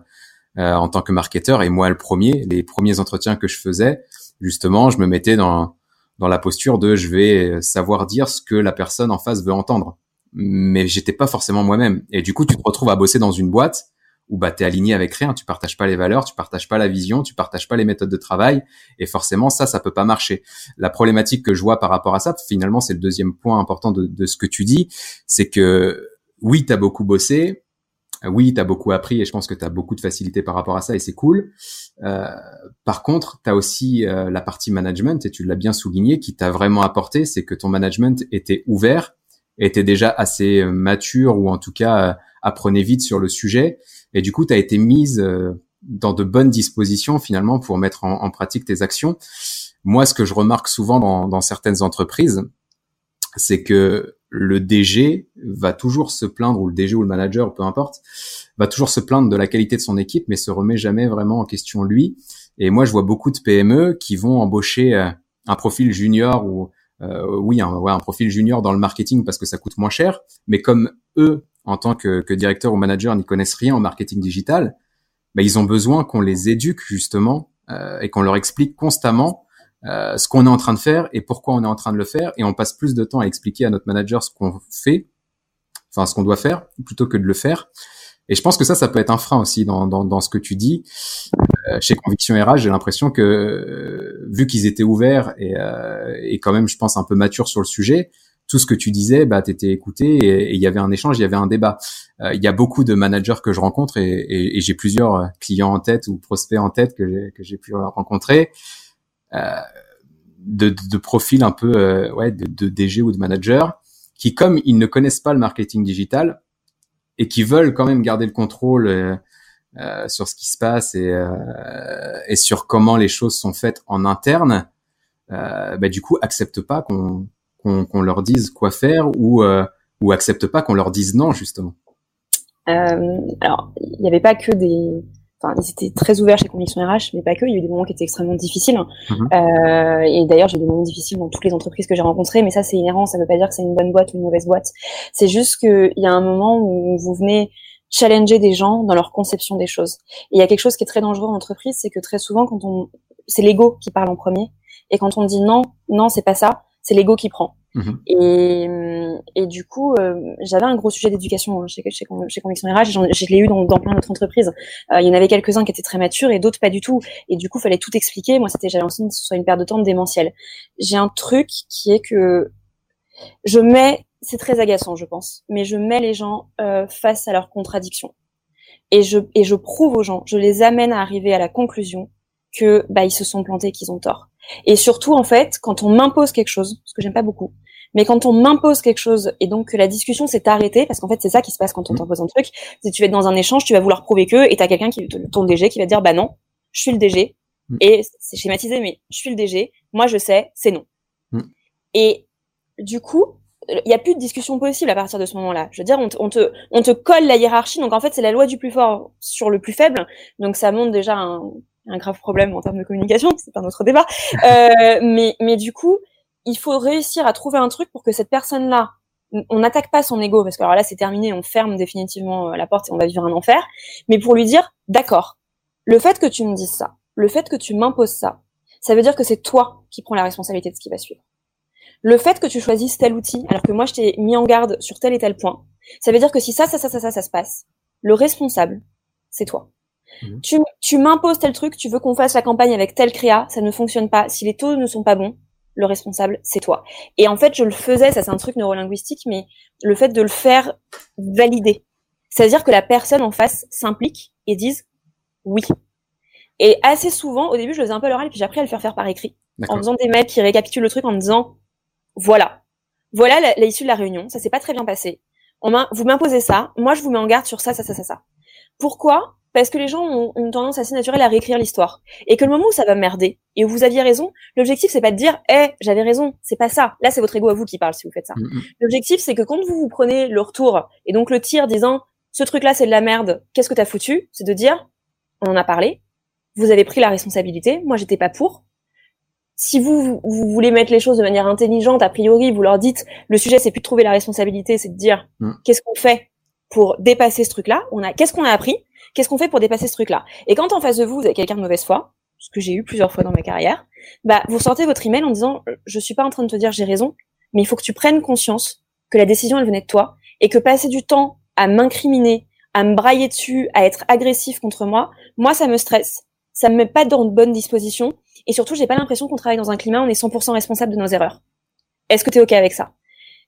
euh, en tant que marketeur. Et moi, le premier, les premiers entretiens que je faisais, justement, je me mettais dans dans la posture de je vais savoir dire ce que la personne en face veut entendre mais j'étais pas forcément moi-même. Et du coup, tu te retrouves à bosser dans une boîte où bah t'es aligné avec rien, tu partages pas les valeurs, tu partages pas la vision, tu partages pas les méthodes de travail, et forcément ça, ça peut pas marcher. La problématique que je vois par rapport à ça, finalement, c'est le deuxième point important de, de ce que tu dis, c'est que oui, t'as beaucoup bossé, oui, t'as beaucoup appris, et je pense que t'as beaucoup de facilité par rapport à ça, et c'est cool. Euh, par contre, t'as aussi euh, la partie management, et tu l'as bien souligné, qui t'a vraiment apporté, c'est que ton management était ouvert était déjà assez euh, mature ou en tout cas euh, apprenait vite sur le sujet. Et du coup, tu as été mise euh, dans de bonnes dispositions finalement pour mettre en, pratique tes actions. Moi, ce que je remarque souvent dans, dans certaines entreprises, c'est que le DG va toujours se plaindre, ou le DG ou le manager, peu importe, va toujours se plaindre de la qualité de son équipe, mais se remet jamais vraiment en question lui. Et moi, je vois beaucoup de PME qui vont embaucher un profil junior ou euh, oui, un, ouais, un profil junior dans le marketing parce que ça coûte moins cher, mais comme eux, en tant que, que directeur ou manager, n'y connaissent rien en marketing digital, bah, ils ont besoin qu'on les éduque justement euh, et qu'on leur explique constamment euh, ce qu'on est en train de faire et pourquoi on est en train de le faire, et on passe plus de temps à expliquer à notre manager ce qu'on fait, enfin ce qu'on doit faire, plutôt que de le faire. Et je pense que ça, ça peut être un frein aussi dans, dans, dans ce que tu dis. Euh, chez Conviction RH, j'ai l'impression que euh, vu qu'ils étaient ouverts et, euh, et quand même, je pense, un peu matures sur le sujet, tout ce que tu disais, bah, t'étais écouté et il y avait un échange, il y avait un débat. Il y a beaucoup de managers que je rencontre et, et, et j'ai plusieurs clients en tête ou prospects en tête que j'ai, pu rencontrer. De, de, de profils un peu ouais de, de DG ou de manager qui comme ils ne connaissent pas le marketing digital et qui veulent quand même garder le contrôle euh, sur ce qui se passe et, et sur comment les choses sont faites en interne, bah, du coup acceptent pas qu'on qu'on leur dise quoi faire ou ou acceptent pas qu'on leur dise non justement. alors il n'y avait pas que des enfin, ils étaient très ouverts chez Conviction RH, mais pas que. Il y a eu des moments qui étaient extrêmement difficiles. Mhm. Euh, et d'ailleurs, j'ai eu des moments difficiles dans toutes les entreprises que j'ai rencontrées, mais ça, c'est inhérent. Ça ne veut pas dire que c'est une bonne boîte ou une mauvaise boîte. C'est juste qu'il y a un moment où vous venez challenger des gens dans leur conception des choses. Et il y a quelque chose qui est très dangereux en entreprise, c'est que très souvent, quand on, c'est l'ego qui parle en premier. Et quand on dit non, non, c'est pas ça, c'est l'ego qui prend. Mhm. Et, et, du coup, euh, j'avais un gros sujet d'éducation hein, chez, chez, chez, Conviction RH. Je l'ai eu dans, dans plein d'autres entreprises. Euh, il y en avait quelques-uns qui étaient très matures et d'autres pas du tout. Et du coup, fallait tout expliquer. Moi, c'était j'avais l'impression que ce soit une perte de temps démentielle. J'ai un truc qui est que je mets, c'est très agaçant, je pense, mais je mets les gens euh, face à leurs contradictions. Et je, et je prouve aux gens, je les amène à arriver à la conclusion que bah ils se sont plantés, qu'ils ont tort. Et surtout, en fait, quand on m'impose quelque chose, ce que j'aime pas beaucoup, mais quand on m'impose quelque chose et donc que la discussion s'est arrêtée, parce qu'en fait, c'est ça qui se passe quand on mmh. t'impose un truc, c'est tu vas être dans un échange, tu vas vouloir prouver que, et t'as quelqu'un qui, ton DG, qui va dire, bah non, je suis le DG, mmh. et c'est schématisé, mais je suis le DG, moi je sais, c'est non. Mmh. Et du coup, il n'y a plus de discussion possible à partir de ce moment-là. Je veux dire, on te, on te, on te colle la hiérarchie, donc en fait, c'est la loi du plus fort sur le plus faible, donc ça montre déjà un, un grave problème en termes de communication, c'est un autre débat. Euh, mais, mais du coup, il faut réussir à trouver un truc pour que cette personne-là, on n'attaque pas son ego, parce que alors là c'est terminé, on ferme définitivement euh, la porte et on va vivre un enfer, mais pour lui dire, d'accord, le fait que tu me dises ça, le fait que tu m'imposes ça, ça veut dire que c'est toi qui prends la responsabilité de ce qui va suivre. Le fait que tu choisisses tel outil, alors que moi je t'ai mis en garde sur tel et tel point, ça veut dire que si ça, ça, ça, ça, ça, ça se passe, le responsable, c'est toi. Mhm. Tu, tu m'imposes tel truc, tu veux qu'on fasse la campagne avec tel créa, ça ne fonctionne pas. Si les taux ne sont pas bons, le responsable, c'est toi. Et en fait, je le faisais, ça c'est un truc neurolinguistique, mais le fait de le faire valider. C'est-à-dire que la personne en face s'implique et dise oui. Et assez souvent, au début, je le faisais un peu à l'oral, puis j'ai appris à le faire faire par écrit. En faisant des mails qui récapitulent le truc en me disant, voilà. Voilà l'issue de la réunion, ça s'est pas très bien passé. On vous m'imposez ça, moi je vous mets en garde sur ça, ça, ça, ça, ça. Pourquoi parce que les gens ont une tendance assez naturelle à réécrire l'histoire. Et que le moment où ça va merder, et où vous aviez raison, l'objectif c'est pas de dire Eh, j'avais raison, c'est pas ça. Là c'est votre ego à vous qui parle si vous faites ça. Mm, mm. L'objectif c'est que quand vous vous prenez le retour, et donc le tir disant ce truc là c'est de la merde, qu'est-ce que t'as foutu? C'est de dire on en a parlé, vous avez pris la responsabilité, moi j'étais pas pour. Si vous, vous, voulez mettre les choses de manière intelligente, a priori, vous leur dites le sujet c'est plus de trouver la responsabilité, c'est de dire mm. qu'est-ce qu'on fait pour dépasser ce truc-là? On a qu'est-ce qu'on a appris? Qu'est-ce qu'on fait pour dépasser ce truc-là? Et quand en face de vous, vous avez quelqu'un de mauvaise foi, ce que j'ai eu plusieurs fois dans ma carrière, bah vous sortez votre email en disant je suis pas en train de te dire j'ai raison, mais il faut que tu prennes conscience que la décision elle venait de toi et que passer du temps à m'incriminer, à me brailler dessus, à être agressif contre moi, moi ça me stresse, ça me met pas dans de bonnes dispositions et surtout j'ai pas l'impression qu'on travaille dans un climat où on est 100% responsable de nos erreurs. Est-ce que tu es ok avec ça?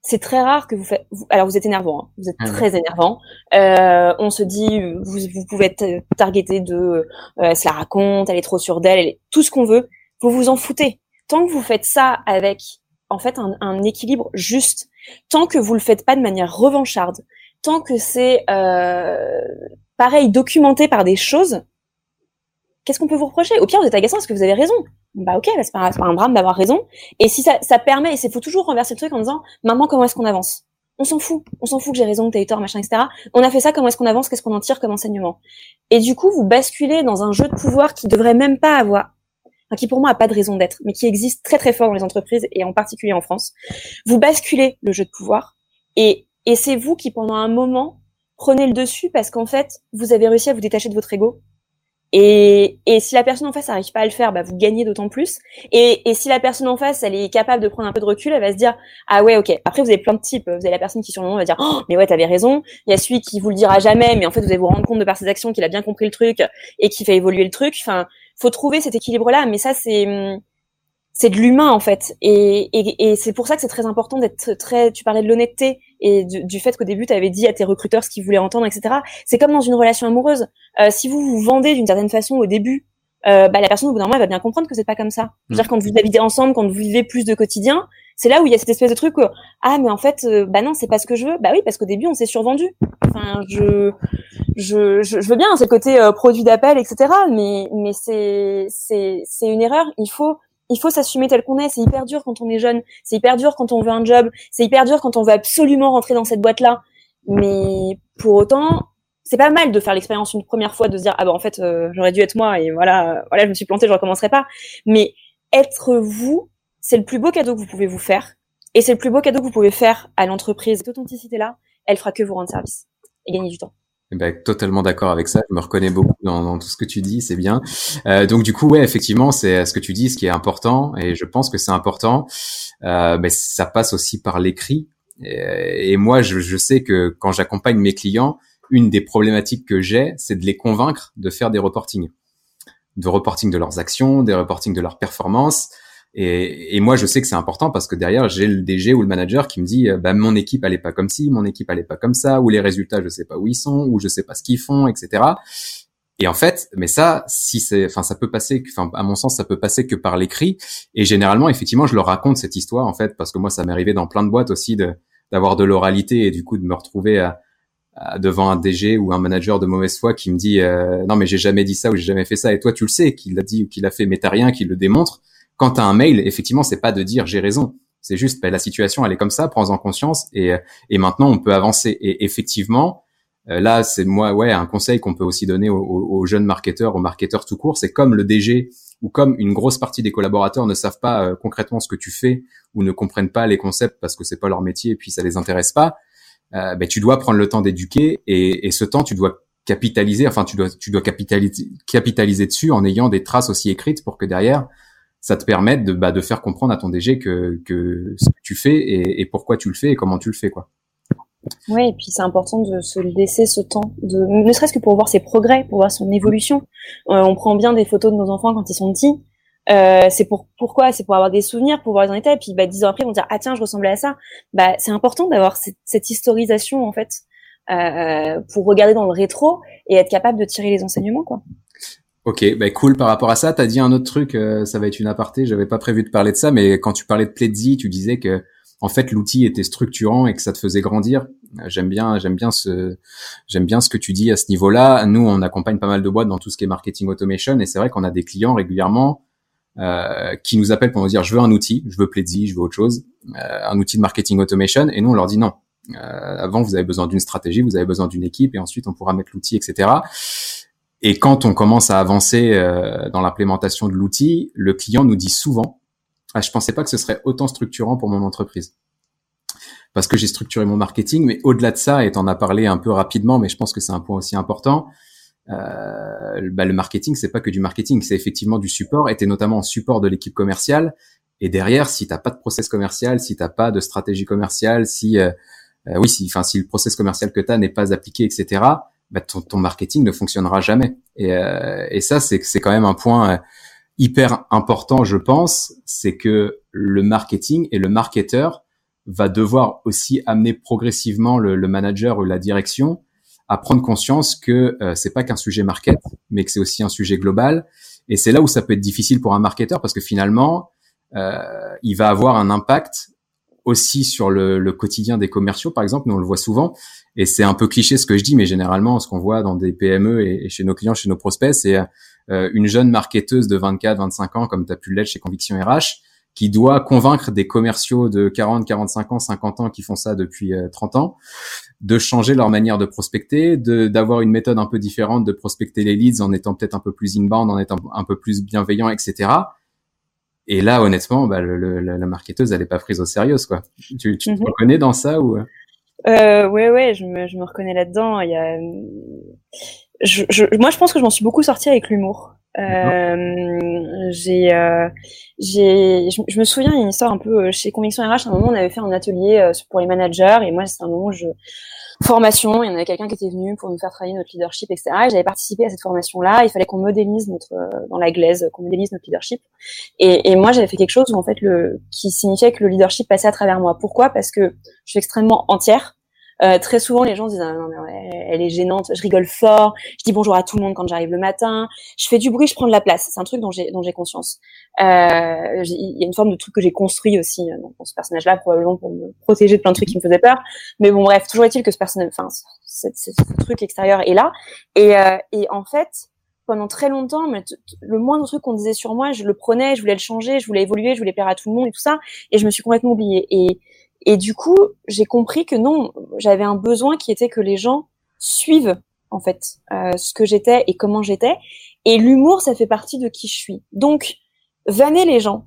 C'est très rare que vous faites. alors vous êtes énervant, hein. vous êtes ah très énervant. Euh, on se dit, vous, vous pouvez être targeté de, euh, elle se la raconte, elle est trop sûre d'elle, elle est tout ce qu'on veut. Vous vous en foutez. Tant que vous faites ça avec, en fait, un, un équilibre juste, tant que vous le faites pas de manière revancharde, tant que c'est euh, pareil documenté par des choses, qu'est-ce qu'on peut vous reprocher? Au pire, vous êtes agaçant parce que vous avez raison. Bah ok, bah, c'est pas, pas, un drame d'avoir raison. Et si ça, ça permet, et c'est faut toujours renverser le truc en disant, maintenant comment est-ce qu'on avance? On s'en fout, on s'en fout que j'ai raison, que t'as eu tort, machin, etc. On a fait ça, comment est-ce qu'on avance? Qu'est-ce qu'on en tire comme enseignement? Et du coup, vous basculez dans un jeu de pouvoir qui devrait même pas avoir, qui pour moi a pas de raison d'être, mais qui existe très très fort dans les entreprises et en particulier en France. Vous basculez le jeu de pouvoir et, et c'est vous qui pendant un moment prenez le dessus parce qu'en fait, vous avez réussi à vous détacher de votre ego et, et, si la personne en face n'arrive pas à le faire, bah, vous gagnez d'autant plus. Et, et, si la personne en face, elle est capable de prendre un peu de recul, elle va se dire ah ouais ok. Après vous avez plein de types. Vous avez la personne qui sur le moment va dire oh, mais ouais t'avais raison. Il y a celui qui vous le dira jamais, mais en fait vous allez vous rendre compte de par ses actions qu'il a bien compris le truc et qui fait évoluer le truc. Enfin, faut trouver cet équilibre là. Mais ça c'est hum, c'est de l'humain en fait. Et, et, et c'est pour ça que c'est très important d'être très. Tu parlais de l'honnêteté et du, fait qu'au début tu avais dit à tes recruteurs ce qu'ils voulaient entendre, etc. C'est comme dans une relation amoureuse. Euh, si vous vous vendez d'une certaine façon au début, euh, bah, la personne au bout d'un moment elle va bien comprendre que c'est pas comme ça. C'est-à-dire mm. quand vous habitez ensemble, quand vous vivez plus de quotidien, c'est là où il y a cette espèce de truc où, ah mais en fait euh, bah non c'est pas ce que je veux. Bah oui parce qu'au début on s'est survendu. Enfin, je, je, je, veux bien, c'est le côté euh, produit d'appel, etc. Mais, mais c'est, c'est, c'est une erreur. Il faut, il faut s'assumer tel qu'on est. C'est hyper dur quand on est jeune. C'est hyper dur quand on veut un job. C'est hyper dur quand on veut absolument rentrer dans cette boîte-là. Mais pour autant, c'est pas mal de faire l'expérience une première fois, de se dire ah ben en fait euh, j'aurais dû être moi et voilà, voilà je me suis planté, je recommencerai pas. Mais être vous, c'est le plus beau cadeau que vous pouvez vous faire. Et c'est le plus beau cadeau que vous pouvez faire à l'entreprise. Cette authenticité-là, elle fera que vous rendre service et gagner du temps. Eh ben, totalement d'accord avec ça. Je me reconnais beaucoup dans, dans tout ce que tu dis, c'est bien. Euh, donc du coup, ouais, effectivement, c'est ce que tu dis, ce qui est important, et je pense que c'est important. Euh, mais ça passe aussi par l'écrit. Et, et, moi, je, je, sais que quand j'accompagne mes clients, une des problématiques que j'ai, c'est de les convaincre de faire des reportings, de reporting de leurs actions, des reporting de leurs performances. Et, et, moi, je sais que c'est important parce que derrière, j'ai le DG ou le manager qui me dit, euh, bah, mon équipe, est pas comme ci, mon équipe, est pas comme ça, ou les résultats, je sais pas où ils sont, ou je sais pas ce qu'ils font, etc. Et en fait, mais ça, si c'est, enfin, ça peut passer, enfin, à mon sens, ça peut passer que par l'écrit. Et généralement, effectivement, je leur raconte cette histoire, en fait, parce que moi, ça m'est arrivé dans plein de boîtes aussi d'avoir de l'oralité et du coup de me retrouver à, devant un DG ou un manager de mauvaise foi qui me dit euh, non mais j'ai jamais dit ça ou j'ai jamais fait ça et toi tu le sais qu'il l'a dit ou qu'il a fait mais t'as rien qui le démontre quand tu as un mail, effectivement, c'est pas de dire j'ai raison. C'est juste, ben, la situation, elle est comme ça, prends-en conscience et, et maintenant on peut avancer. Et effectivement, euh, là, c'est moi, ouais, un conseil qu'on peut aussi donner aux, jeunes marketeurs, aux marketeurs tout court, c'est comme le DG ou comme une grosse partie des collaborateurs ne savent pas euh, concrètement ce que tu fais ou ne comprennent pas les concepts parce que c'est pas leur métier et puis ça les intéresse pas. Euh, ben, tu dois prendre le temps d'éduquer et, et ce temps, tu dois capitaliser. Enfin, tu dois, tu dois capitaliser, capitaliser dessus en ayant des traces aussi écrites pour que derrière ça te permet de, bah, de faire comprendre à ton DG que, ce que tu fais et, pourquoi tu le fais et comment tu le fais, quoi. Oui, et puis c'est important de se laisser ce temps, de ne serait-ce que pour voir ses progrès, pour voir son évolution. Euh, on prend bien des photos de nos enfants quand ils sont petits. Euh, c'est pour pourquoi? C'est pour avoir des souvenirs, pour voir les en. Et puis bah, dix ans après, ils vont dire ah tiens, je ressemblais à ça. Bah c'est important d'avoir cette, cette, historisation en fait euh, pour regarder dans le rétro et être capable de tirer les enseignements quoi. Ok, bah cool. Par rapport à ça, t'as dit un autre truc. Euh, ça va être une aparté. J'avais pas prévu de parler de ça, mais quand tu parlais de Pledzi, tu disais que en fait l'outil était structurant et que ça te faisait grandir. Euh, j'aime bien, j'aime bien ce, j'aime bien ce que tu dis à ce niveau-là. Nous, on accompagne pas mal de boîtes dans tout ce qui est marketing automation, et c'est vrai qu'on a des clients régulièrement euh, qui nous appellent pour nous dire je veux un outil, je veux Pledzi, je veux autre chose, euh, un outil de marketing automation, et nous on leur dit non. Euh, avant, vous avez besoin d'une stratégie, vous avez besoin d'une équipe, et ensuite on pourra mettre l'outil, etc. Et quand on commence à avancer euh, dans l'implémentation de l'outil, le client nous dit souvent ah, je pensais pas que ce serait autant structurant pour mon entreprise. Parce que j'ai structuré mon marketing, mais au-delà de ça, et en as parlé un peu rapidement, mais je pense que c'est un point aussi important, euh, bah, le marketing, c'est pas que du marketing, c'est effectivement du support, et t'es notamment en support de l'équipe commerciale. Et derrière, si t'as pas de process commercial, si t'as pas de stratégie commerciale, si euh, euh oui, si, enfin, si le process commercial que t'as n'est pas appliqué, etc bah, ton, ton, marketing ne fonctionnera jamais. Et, euh, et ça, c'est c'est quand même un point euh, hyper important, je pense, c'est que le marketing et le marketeur va devoir aussi amener progressivement le, le manager ou la direction à prendre conscience que euh, c'est pas qu'un sujet market, mais que c'est aussi un sujet global. Et c'est là où ça peut être difficile pour un marketeur parce que finalement, euh, il va avoir un impact aussi sur le, le, quotidien des commerciaux, par exemple. Nous, on le voit souvent. Et c'est un peu cliché ce que je dis, mais généralement, ce qu'on voit dans des PME et, chez nos clients, chez nos prospects, c'est euh, une jeune marketeuse de 24, 25 ans, comme tu as pu l'être chez Conviction RH, qui doit convaincre des commerciaux de 40, 45 ans, 50 ans qui font ça depuis 30 euh, ans, de changer leur manière de prospecter, d'avoir une méthode un peu différente de prospecter les leads en étant peut-être un peu plus inbound, en étant un peu plus bienveillant, etc. Et là, honnêtement, bah, le, la marketeuse, elle est pas prise au sérieux, quoi. Tu, tu te mhm. reconnais dans ça ou euh, Ouais, ouais, je me, je me reconnais là-dedans. Il y a, je, je, moi, je pense que je m'en suis beaucoup sortie avec l'humour. Euh, j'ai, euh, j'ai, je, me souviens, il y a une histoire un peu euh, chez Conviction RH. À un moment, on avait fait un atelier euh, pour les managers, et moi, c'était un moment où je formation, il y en avait quelqu'un qui était venu pour nous faire travailler notre leadership, etc. Et j'avais participé à cette formation-là. Il fallait qu'on modélise notre euh, dans la glaise, qu'on modélise notre leadership. Et, et moi, j'avais fait quelque chose où en fait le qui signifiait que le leadership passait à travers moi. Pourquoi? Parce que je suis extrêmement entière. Euh, très souvent, les gens disent ah, non, elle est gênante. Je rigole fort. Je dis bonjour à tout le monde quand j'arrive le matin. Je fais du bruit, je prends de la place. C'est un truc dont j'ai dont j'ai conscience. Euh, il y a une forme de truc que j'ai construit aussi euh, dans ce personnage-là, probablement pour me protéger de plein de trucs qui me faisaient peur. Mais bon, bref, toujours est-il que ce personnage, enfin, ce, truc extérieur est là. Et, euh, et en fait, pendant très longtemps, le moindre truc qu'on disait sur moi, je le prenais, je voulais le changer, je voulais évoluer, je voulais plaire à tout le monde et tout ça, et je me suis complètement oubliée. Et, et du coup, j'ai compris que non, j'avais un besoin qui était que les gens suivent en fait euh, ce que j'étais et comment j'étais. Et l'humour, ça fait partie de qui je suis. Donc, vanner les gens,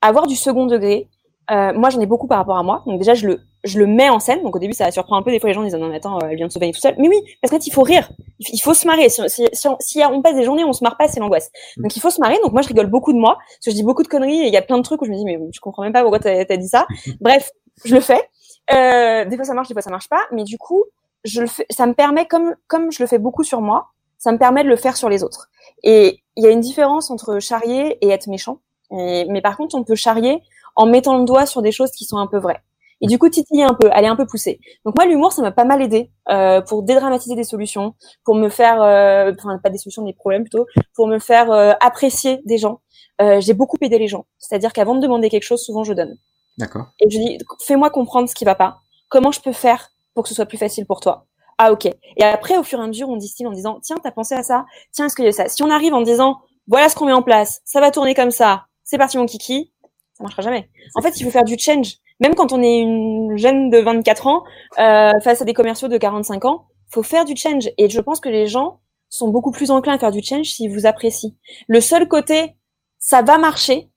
avoir du second degré. Euh, moi, j'en ai beaucoup par rapport à moi. Donc déjà, je le je le mets en scène. Donc au début, ça surprend un peu. Des fois, les gens disent non, mais attends, euh, elle vient de se vanner tout seul. Mais oui, parce qu'en fait, il faut rire. Il faut se marrer. Si, si, si, on, passe des journées, on se marre pas, c'est l'angoisse. Mm. Donc il faut se marrer. Donc moi, je rigole beaucoup de moi. Parce que je dis beaucoup de conneries. Et il y a plein de trucs où je me dis mais je comprends même pas pourquoi t'as as dit ça. Bref, je le fais. Euh, des fois, ça marche, des fois, ça marche pas. Mais du coup, je le fais. Ça me permet, comme comme je le fais beaucoup sur moi, ça me permet de le faire sur les autres. Et il y a une différence entre charrier et être méchant. mais par contre, on peut charrier en mettant le doigt sur des choses qui sont un peu vraies et du coup titiller un peu, aller un peu pousser. Donc moi l'humour ça m'a pas mal aidé euh, pour dédramatiser des solutions, pour me faire, euh, enfin pas des solutions des problèmes plutôt, pour me faire euh, apprécier des gens. Euh, j'ai beaucoup aidé les gens, c'est-à-dire qu'avant de demander quelque chose, souvent je donne. D'accord. Et je dis fais-moi comprendre ce qui va pas. Comment je peux faire pour que ce soit plus facile pour toi? Ah ok. Et après au fur et à mesure on distille en disant tiens t'as pensé à ça, tiens est-ce qu'il y a ça? Si on arrive en disant voilà ce qu'on met en place, ça va tourner comme ça, c'est parti mon kiki, ça marchera jamais. En fait il faut faire du change même quand on est une jeune de 24 ans euh, face à des commerciaux de 45 ans, faut faire du change. Et je pense que les gens sont beaucoup plus enclins à faire du change s'ils vous apprécient. Le seul côté, ça va marcher,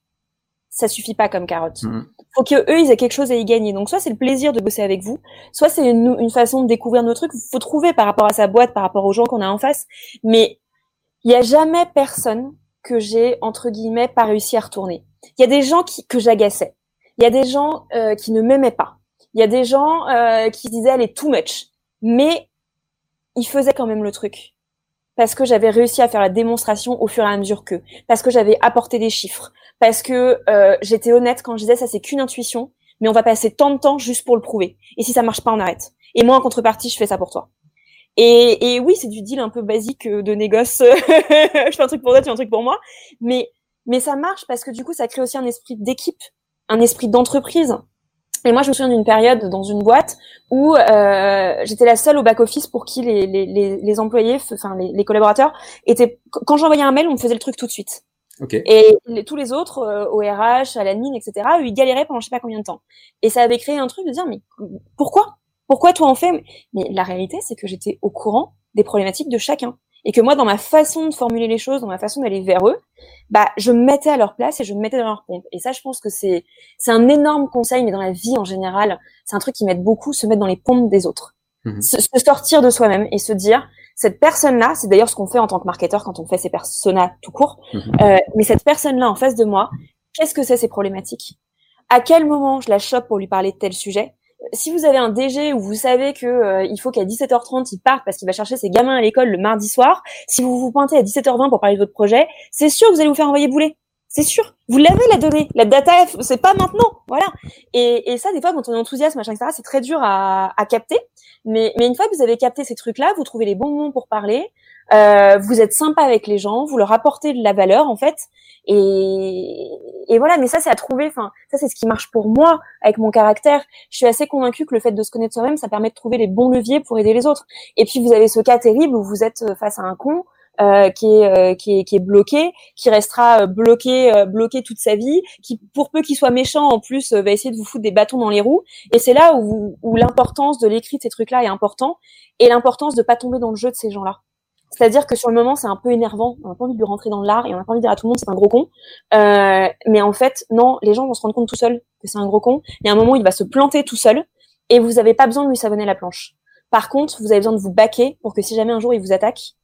ça suffit pas comme carotte. Mmh. Faut que eux ils aient quelque chose à y gagner. Donc soit c'est le plaisir de bosser avec vous, soit c'est une, une, façon de découvrir nos trucs. Faut trouver par rapport à sa boîte, par rapport aux gens qu'on a en face. Mais il y a jamais personne que j'ai entre guillemets pas réussi à retourner. Il y a des gens qui, que j'agaçais. Il y a des gens euh, qui ne m'aimaient pas. Il y a des gens euh, qui disaient elle est too much. Mais ils faisaient quand même le truc. Parce que j'avais réussi à faire la démonstration au fur et à mesure que. Parce que j'avais apporté des chiffres. Parce que euh, j'étais honnête quand je disais ça c'est qu'une intuition, mais on va passer tant de temps juste pour le prouver. Et si ça marche pas, on arrête. Et moi en contrepartie, je fais ça pour toi. Et, et oui, c'est du deal un peu basique de négoce. je fais un truc pour toi, tu fais un truc pour moi. Mais mais ça marche parce que du coup, ça crée aussi un esprit d'équipe un esprit d'entreprise. Et moi, je me souviens d'une période dans une boîte où euh, j'étais la seule au back office pour qui les, les, les, employés, enfin les, les, collaborateurs étaient. Quand j'envoyais un mail, on me faisait le truc tout de suite. Okay. Et tous les autres, euh, au RH, à l'admin, etc., eux, ils galéraient pendant je sais pas combien de temps. Et ça avait créé un truc de dire mais pourquoi? Pourquoi toi en fais Mais la réalité, c'est que j'étais au courant des problématiques de chacun et que moi, dans ma façon de formuler les choses, dans ma façon d'aller vers eux, bah, je me mettais à leur place et je me mettais dans leur pompe. Et ça, je pense que c'est, c'est un énorme conseil, mais dans la vie en général, c'est un truc qui m'aide beaucoup, se mettre dans les pompes des autres. Mhm. Se, sortir de soi-même et se dire, cette personne-là, c'est d'ailleurs ce qu'on fait en tant que marketeur quand on fait ces personas tout court, mhm. euh, mais cette personne-là en face de moi, qu'est-ce que c'est ces problématiques? À quel moment je la chope pour lui parler de tel sujet? Si vous avez un DG où vous savez que euh, il faut qu'à 17h30 il parte parce qu'il va chercher ses gamins à l'école le mardi soir, si vous vous pointez à 17h20 pour parler de votre projet, c'est sûr que vous allez vous faire envoyer bouler. C'est sûr. Vous l'avez la donnée. La data, c'est pas maintenant. Voilà. Et, et, ça, des fois, quand on est enthousiaste, machin, etc., c'est très dur à, à capter. Mais, mais une fois que vous avez capté ces trucs-là, vous trouvez les bons moments pour parler. Euh, vous êtes sympa avec les gens, vous leur apportez de la valeur en fait, et, et voilà. Mais ça, c'est à trouver. Enfin, ça, c'est ce qui marche pour moi avec mon caractère. Je suis assez convaincue que le fait de se connaître soi-même, ça permet de trouver les bons leviers pour aider les autres. Et puis, vous avez ce cas terrible où vous êtes face à un con. Euh, qui, est, euh, qui, est, qui est bloqué, qui restera euh, bloqué, euh, bloqué toute sa vie, qui pour peu qu'il soit méchant en plus va essayer de vous foutre des bâtons dans les roues. Et c'est là où, où l'importance de l'écrit de ces trucs-là est important et l'importance de pas tomber dans le jeu de ces gens-là. C'est-à-dire que sur le moment, c'est un peu énervant. On n'a pas envie de lui rentrer dans l'art et on n'a pas envie de dire à tout le monde c'est un gros con. Euh, mais en fait, non, les gens vont se rendre compte tout seuls que c'est un gros con. Il y a un moment où il va se planter tout seul et vous n'avez pas besoin de lui savonner la planche. Par contre, vous avez besoin de vous baquer pour que si jamais un jour il vous attaque,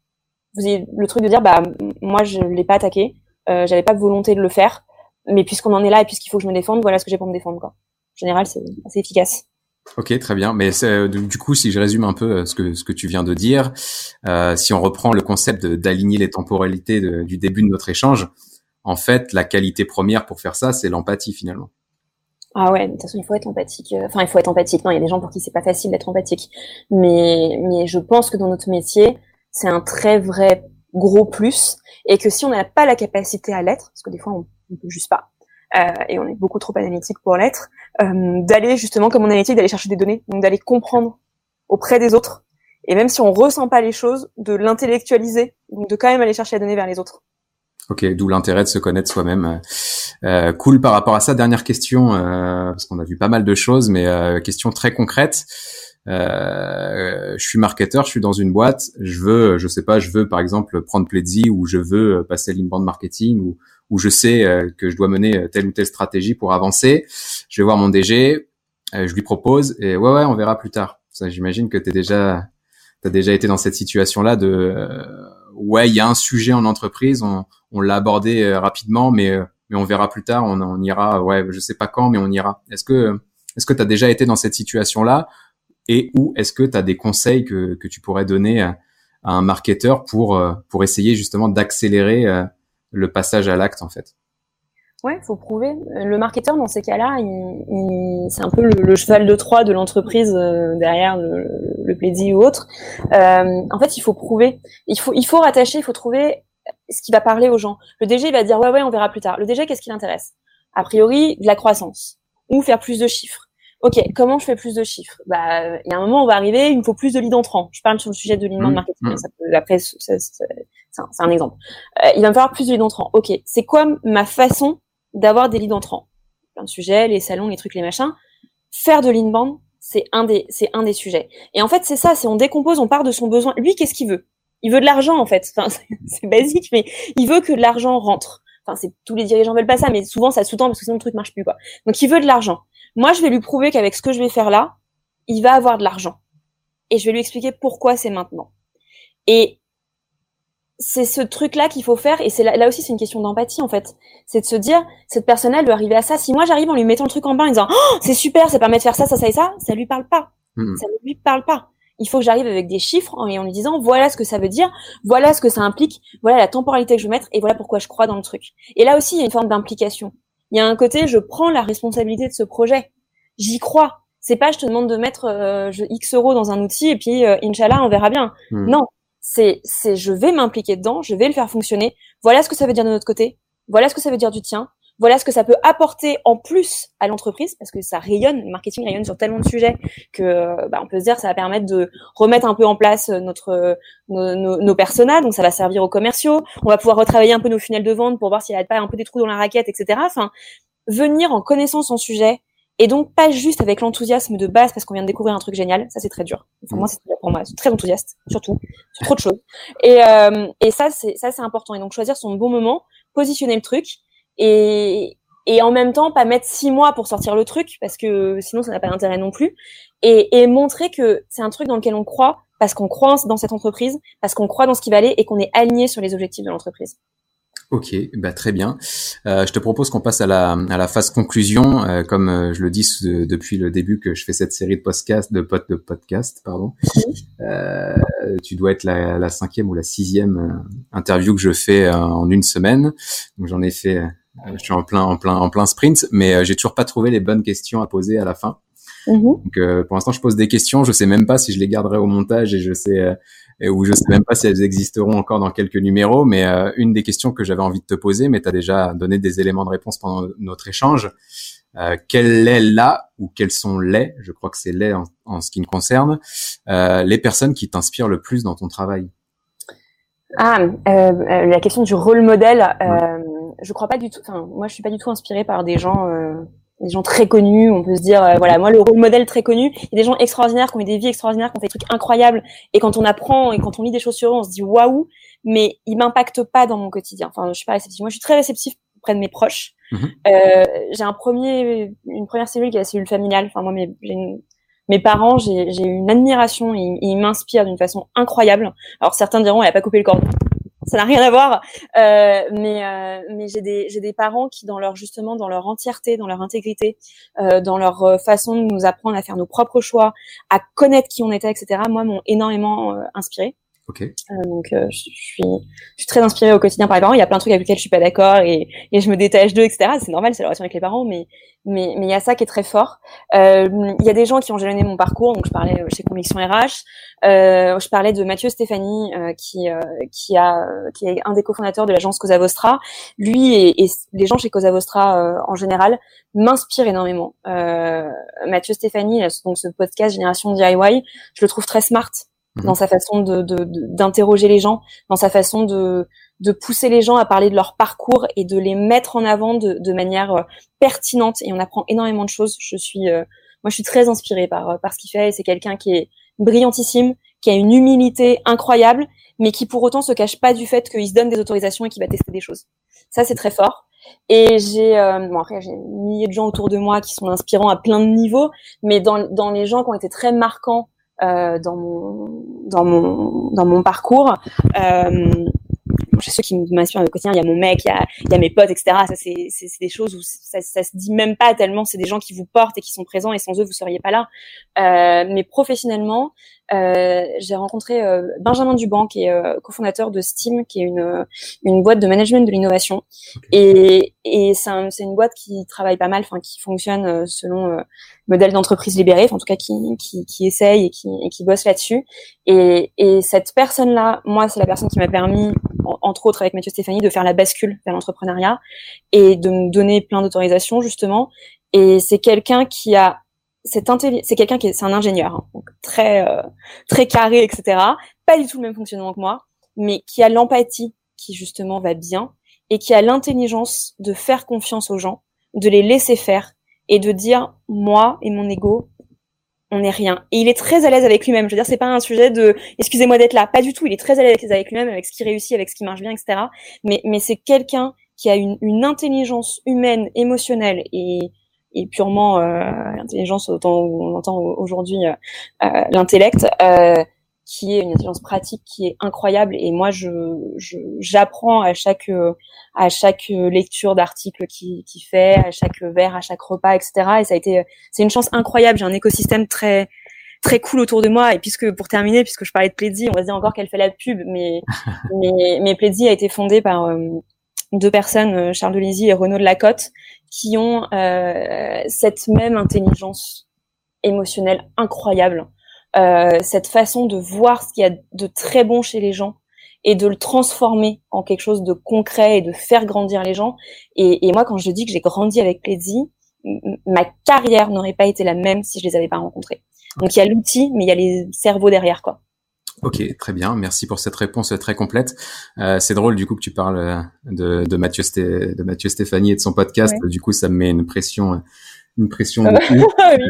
vous ayez le truc de dire bah moi je l'ai pas attaqué, euh, j'avais pas de volonté de le faire, mais puisqu'on en est là et puisqu'il faut que je me défende, voilà ce que j'ai pour me défendre quoi. En général, c'est assez efficace. Ok, très bien. Mais euh, du coup, si je résume un peu euh, ce que ce que tu viens de dire, euh, si on reprend le concept d'aligner les temporalités du début de notre échange, en fait, la qualité première pour faire ça, c'est l'empathie finalement. Ah ouais, de toute façon, il faut être empathique. Enfin, il faut être empathique. Non, il y a des gens pour qui c'est pas facile d'être empathique. Mais, mais je pense que dans notre métier, c'est un très vrai gros plus. Et que si on n'a pas la capacité à l'être, parce que des fois, on ne peut juste pas, euh, et on est beaucoup trop analytique pour l'être, euh, d'aller justement, comme on analytique, d'aller chercher des données, donc d'aller comprendre auprès des autres. Et même si on ressent pas les choses, de l'intellectualiser, donc de quand même aller chercher la donnée vers les autres. Ok, d'où l'intérêt de se connaître soi-même. Euh, cool par rapport à ça. Dernière question, parce qu'on a vu pas mal de choses, mais euh, question très concrète. Euh, je suis marketeur, je suis dans une boîte, je veux, je sais pas, je veux par exemple prendre Pledzi ou je veux passer l'inbound marketing ou, ou je sais que je dois mener telle ou telle stratégie pour avancer. Je vais voir mon DG, je lui propose et ouais ouais, on verra plus tard. Ça, j'imagine que t'es déjà, t'as déjà été dans cette situation-là de ouais, il y a un sujet en entreprise, on, on l'a abordé euh, rapidement, mais euh, mais on verra plus tard, on, on ira, ouais, je sais pas quand, mais on ira. Est-ce que est-ce que tu as déjà été dans cette situation-là et ou est-ce que tu as des conseils que, que tu pourrais donner à, un marketeur pour euh, pour essayer justement d'accélérer le passage à l'acte en fait? Ouais, faut prouver. Le marketeur dans ces cas-là, il, c'est un peu le, cheval de Troie de l'entreprise derrière le, le ou autre. Euh, en fait, il faut prouver. Il faut il faut rattacher. Il faut trouver ce qui va parler aux gens. Le DG va dire ouais ouais on verra plus tard. Le DG qu'est-ce qui l'intéresse? A priori de la croissance ou faire plus de chiffres. Ok, comment je fais plus de chiffres? Bah, il y a un moment on va arriver, il me faut plus de leads entrants. Je parle sur le sujet de lead mmh, marketing. Mmh. Ça peut, après, c'est un, un, exemple. Euh, il va me falloir plus de leads entrants. Ok, c'est quoi ma façon d'avoir des leads entrants? Plein de sujets, les salons, les trucs, les machins. Faire de l'inbound, c'est un des, c'est un des sujets. Et en fait, c'est ça, c'est on décompose, on part de son besoin. Lui, qu'est-ce qu'il veut? Il veut de l'argent en fait. Enfin, c'est basique, mais il veut que l'argent rentre. Enfin, c'est tous les dirigeants veulent pas ça, mais souvent ça sous-tend parce que sinon le truc marche plus quoi. Donc il veut de l'argent. Moi, je vais lui prouver qu'avec ce que je vais faire là, il va avoir de l'argent. Et je vais lui expliquer pourquoi c'est maintenant. Et c'est ce truc-là qu'il faut faire, et c'est là, aussi c'est une question d'empathie en fait. C'est de se dire, cette personne-là, elle doit arriver à ça. Si moi j'arrive en lui mettant le truc en bain en disant, oh, c'est super, ça permet de faire ça, ça, ça et ça, ça lui parle pas. Mmh. Ça ne lui parle pas il faut que j'arrive avec des chiffres et en lui disant voilà ce que ça veut dire, voilà ce que ça implique, voilà la temporalité que je veux mettre et voilà pourquoi je crois dans le truc. Et là aussi, il y a une forme d'implication. Il y a un côté, je prends la responsabilité de ce projet. J'y crois. C'est pas je te demande de mettre euh, X euros dans un outil et puis euh, Inch'Allah, on verra bien. Hmm. Non, c'est c'est je vais m'impliquer dedans, je vais le faire fonctionner. Voilà ce que ça veut dire de notre côté. Voilà ce que ça veut dire du tien voilà ce que ça peut apporter en plus à l'entreprise parce que ça rayonne, le marketing rayonne sur tellement de sujets que bah, on peut se dire ça va permettre de remettre un peu en place notre nos, nos, nos personas, donc ça va servir aux commerciaux. On va pouvoir retravailler un peu nos funnels de vente pour voir s'il n'y a pas un peu des trous dans la raquette, etc. Enfin, venir en connaissance en sujet et donc pas juste avec l'enthousiasme de base parce qu'on vient de découvrir un truc génial, ça c'est très dur. Enfin, moi c'est très enthousiaste surtout sur trop de choses. Et euh, et ça c'est ça c'est important. Et donc choisir son bon moment, positionner le truc et, et en même temps pas mettre six mois pour sortir le truc parce que sinon ça n'a pas d'intérêt non plus et, et montrer que c'est un truc dans lequel on croit parce qu'on croit dans cette entreprise parce qu'on croit dans ce qui va aller et qu'on est aligné sur les objectifs de l'entreprise. Ok, bah très bien. Euh, je te propose qu'on passe à la, à la phase conclusion, euh, comme euh, je le dis depuis le début que je fais cette série de podcasts, de, pod, de podcasts, pardon. Euh, tu dois être la, la, cinquième ou la sixième interview que je fais en une semaine. Donc j'en ai fait je suis en plein, en plein, en plein sprint, mais euh, j'ai toujours pas trouvé les bonnes questions à poser à la fin. Mhm. Donc, euh, pour l'instant, je pose des questions. Je sais même pas si je les garderai au montage et je sais ou je sais même pas si elles existeront encore dans quelques numéros. Mais une des questions que j'avais envie de te poser, mais tu as déjà donné des éléments de réponse pendant notre échange. Euh, quel est là ou quels sont les, je crois que c'est les en, en, ce qui me concerne, les personnes qui t'inspirent le plus dans ton travail? Ah, la question du rôle modèle je crois pas du tout. Enfin, moi, je suis pas du tout inspirée par des gens, euh, des gens très connus. On peut se dire, euh, voilà, moi, le rôle modèle très connu. Il y a des gens extraordinaires qui ont eu des vies extraordinaires, qui ont fait des trucs incroyables. Et quand on apprend et quand on lit des choses sur eux, on se dit waouh. Mais ils m'impactent pas dans mon quotidien. Enfin, je suis pas réceptive. Moi, je suis très réceptive auprès de mes proches. Mhm. Euh, j'ai un premier, une première cellule qui est la cellule familiale. Enfin, moi, mes, mes parents, j'ai une admiration. Ils, ils m'inspirent d'une façon incroyable. Alors, certains diront, elle a pas coupé le cordon ça n'a rien à voir. Euh, mais euh, j'ai des parents qui dans leur justement dans leur entièreté, dans leur intégrité, euh, dans leur euh, façon de nous apprendre à faire nos propres choix, à connaître qui on était, etc. Moi, m'ont énormément euh, inspiré. donc je suis, je suis très inspirée au quotidien par les parents. Il y a plein de trucs avec lesquels je suis pas d'accord et, et je me détache d'eux, etc. C'est normal, c'est la relation avec les parents, mais mais mais il y a ça qui est très fort. Euh, il y a des gens qui ont jalonné mon parcours, donc je parlais chez Conviction RH, euh, je parlais de Mathieu Stéphanie euh, qui euh, qui a qui est un des cofondateurs de l'agence Cosa Vostra. Lui et, et, les gens chez Cosa Vostra euh, en général m'inspirent énormément. Mathieu Stéphanie, donc ce podcast Génération DIY, je le trouve très smart mhm. dans sa façon de d'interroger de, les gens, dans sa façon de de pousser les gens à parler de leur parcours et de les mettre en avant de, de manière euh, pertinente. Et on apprend énormément de choses. Je suis, euh, moi, je suis très inspirée par, euh, par ce qu'il fait. C'est quelqu'un qui est brillantissime, qui a une humilité incroyable, mais qui pour autant se cache pas du fait qu'il se donne des autorisations et qu'il va tester des choses. Ça, c'est très fort. Et j'ai, bon après, j'ai milliers de gens autour de moi qui sont inspirants à plein de niveaux, mais dans, dans les gens qui ont été très marquants euh, dans mon dans mon dans mon parcours, euh, chez ceux qui m'inspirent au quotidien, il y a mon mec, il y a, il y a mes potes, etc. Ça, c'est, c'est, des choses où ça, ça se dit même pas tellement. C'est des gens qui vous portent et qui sont présents et sans eux, vous seriez pas là. Euh, mais professionnellement, euh, j'ai rencontré euh, Benjamin Duban, qui est euh, cofondateur de Steam, qui est une, une boîte de management de l'innovation. Et, et c'est, un, c'est une boîte qui travaille pas mal, enfin qui fonctionne euh, selon modèle d'entreprise libérée, en tout cas qui, qui, et qui, et qui bosse là-dessus. Et, et cette personne-là, moi, c'est la personne qui m'a permis, entre autres avec Mathieu Stéphanie, de faire la bascule vers l'entrepreneuriat et de me donner plein d'autorisations justement. Et c'est quelqu'un qui a c'est quelqu'un qui est, c'est un ingénieur, hein, très euh, très carré, etc. Pas du tout le même fonctionnement que moi, mais qui a l'empathie qui justement va bien et qui a l'intelligence de faire confiance aux gens, de les laisser faire et de dire moi et mon ego, on n'est rien. Et il est très à l'aise avec lui-même. Je veux dire, c'est pas un sujet de excusez-moi d'être là, pas du tout. Il est très à l'aise avec lui-même, avec ce qui réussit, avec ce qui marche bien, etc. Mais mais c'est quelqu'un qui a une, une intelligence humaine, émotionnelle et et purement euh, l'intelligence autant on entend aujourd'hui euh, euh, l'intellect qui est une intelligence pratique qui est incroyable. Et moi je j'apprends à chaque à chaque lecture d'article qui qui fait à chaque verre à chaque repas etc et ça a été c'est une chance incroyable. J'ai un écosystème très très cool autour de moi. Et puisque pour terminer puisque je parlais de Pledzi on va dire encore qu'elle fait la pub mais mais mais Pledzi a été fondé par deux personnes Charles Delizy et Renaud de Lacotte qui ont euh, cette même intelligence émotionnelle incroyable, euh, cette façon de voir ce qu'il y a de très bon chez les gens et de le transformer en quelque chose de concret et de faire grandir les gens. Et, et moi, quand je dis que j'ai grandi avec Pledzi, ma carrière n'aurait pas été la même si je les avais pas rencontrés. Donc il y a l'outil, mais il y a les cerveaux derrière, quoi. Ok, très bien. Merci pour cette réponse très complète. Euh, c'est drôle du coup que tu parles euh, de, de Mathieu de Mathieu Stéphanie et de son podcast. Du coup, ça me met une pression, une pression. oui,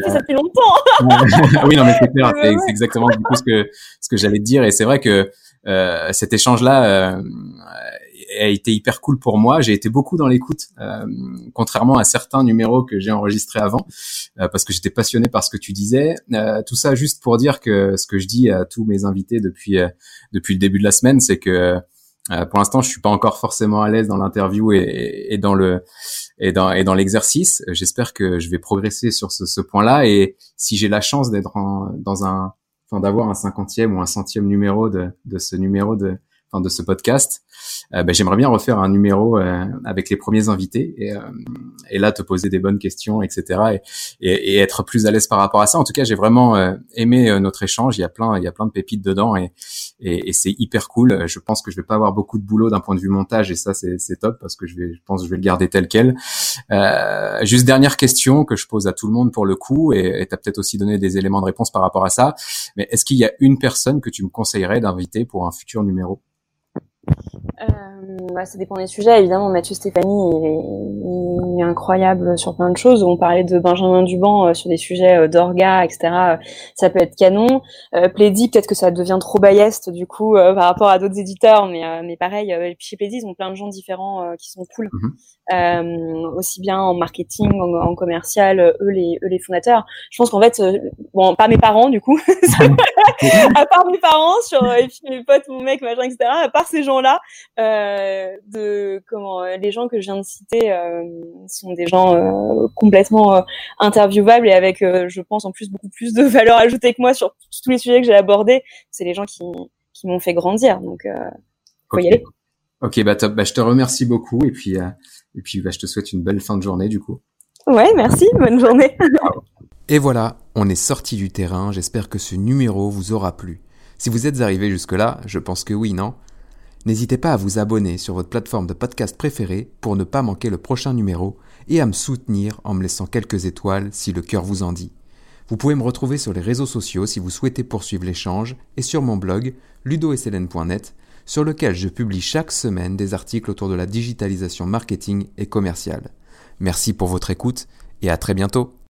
ça fait longtemps. oui, non, mais c'est clair. C'est exactement du coup ce que ce que j'allais te dire. Et c'est vrai que euh, cet échange-là euh, a été hyper cool pour moi. J'ai été beaucoup dans l'écoute, euh, contrairement à certains numéros que j'ai enregistrés avant, euh, parce que j'étais passionné par ce que tu disais. Euh, tout ça juste pour dire que ce que je dis à tous mes invités depuis depuis le début de la semaine, c'est que pour l'instant, je suis pas encore forcément à l'aise dans l'interview et, et, dans le et dans l'exercice. J'espère que je vais progresser sur ce, point-là. Et si j'ai la chance d'être dans un, enfin d'avoir un cinquantième ou un centième numéro de, de ce numéro de de ce podcast, euh, ben, j'aimerais bien refaire un numéro euh, avec les premiers invités et, euh, et, là te poser des bonnes questions, etc. Et, et, et être plus à l'aise par rapport à ça. En tout cas, j'ai vraiment aimé notre échange. Il y a plein, il y a plein de pépites dedans et, et, c'est hyper cool. Je pense que je vais pas avoir beaucoup de boulot d'un point de vue montage et ça c'est top parce que je vais, je pense, que je vais le garder tel quel. juste dernière question que je pose à tout le monde pour le coup et tu as peut-être aussi donné des éléments de réponse par rapport à ça. Mais est-ce qu'il y a une personne que tu me conseillerais d'inviter pour un futur numéro? euh, bah, ça dépend des sujets. Évidemment, Mathieu Stéphanie, il est, incroyable sur plein de choses. On parlait de Benjamin Duban euh, sur des sujets euh, d'orga, etc. Ça peut être canon. Euh, Plédi, peut-être que ça devient trop biased du coup par rapport à d'autres éditeurs, mais mais pareil. chez Plédi, ils ont plein de gens différents qui sont cool. Mhm. Euh, aussi bien en marketing, en, commercial, eux les, eux les fondateurs. Je pense qu'en fait, euh, bon, pas mes parents du coup, à part mes parents, sur et puis mes potes, mon mec, machin, etc. À part ces gens-là, euh, de comment les gens que je viens de citer euh, sont des gens euh, complètement interviewables et avec, je pense, en plus beaucoup plus de valeur ajoutée que moi sur tous les sujets que j'ai abordés. C'est les gens qui qui m'ont fait grandir. Donc, euh, faut y aller. Ok, bah top. Bah, je te remercie beaucoup et puis euh, et puis bah, je te souhaite une belle fin de journée du coup. Ouais, merci. Bonne journée. et voilà, on est sorti du terrain. J'espère que ce numéro vous aura plu. Si vous êtes arrivé jusque-là, je pense que oui, non? N'hésitez pas à vous abonner sur votre plateforme de podcast préférée pour ne pas manquer le prochain numéro et à me soutenir en me laissant quelques étoiles si le cœur vous en dit. Vous pouvez me retrouver sur les réseaux sociaux si vous souhaitez poursuivre l'échange et sur mon blog ludosln.net sur lequel je publie chaque semaine des articles autour de la digitalisation marketing et commerciale. Merci pour votre écoute et à très bientôt.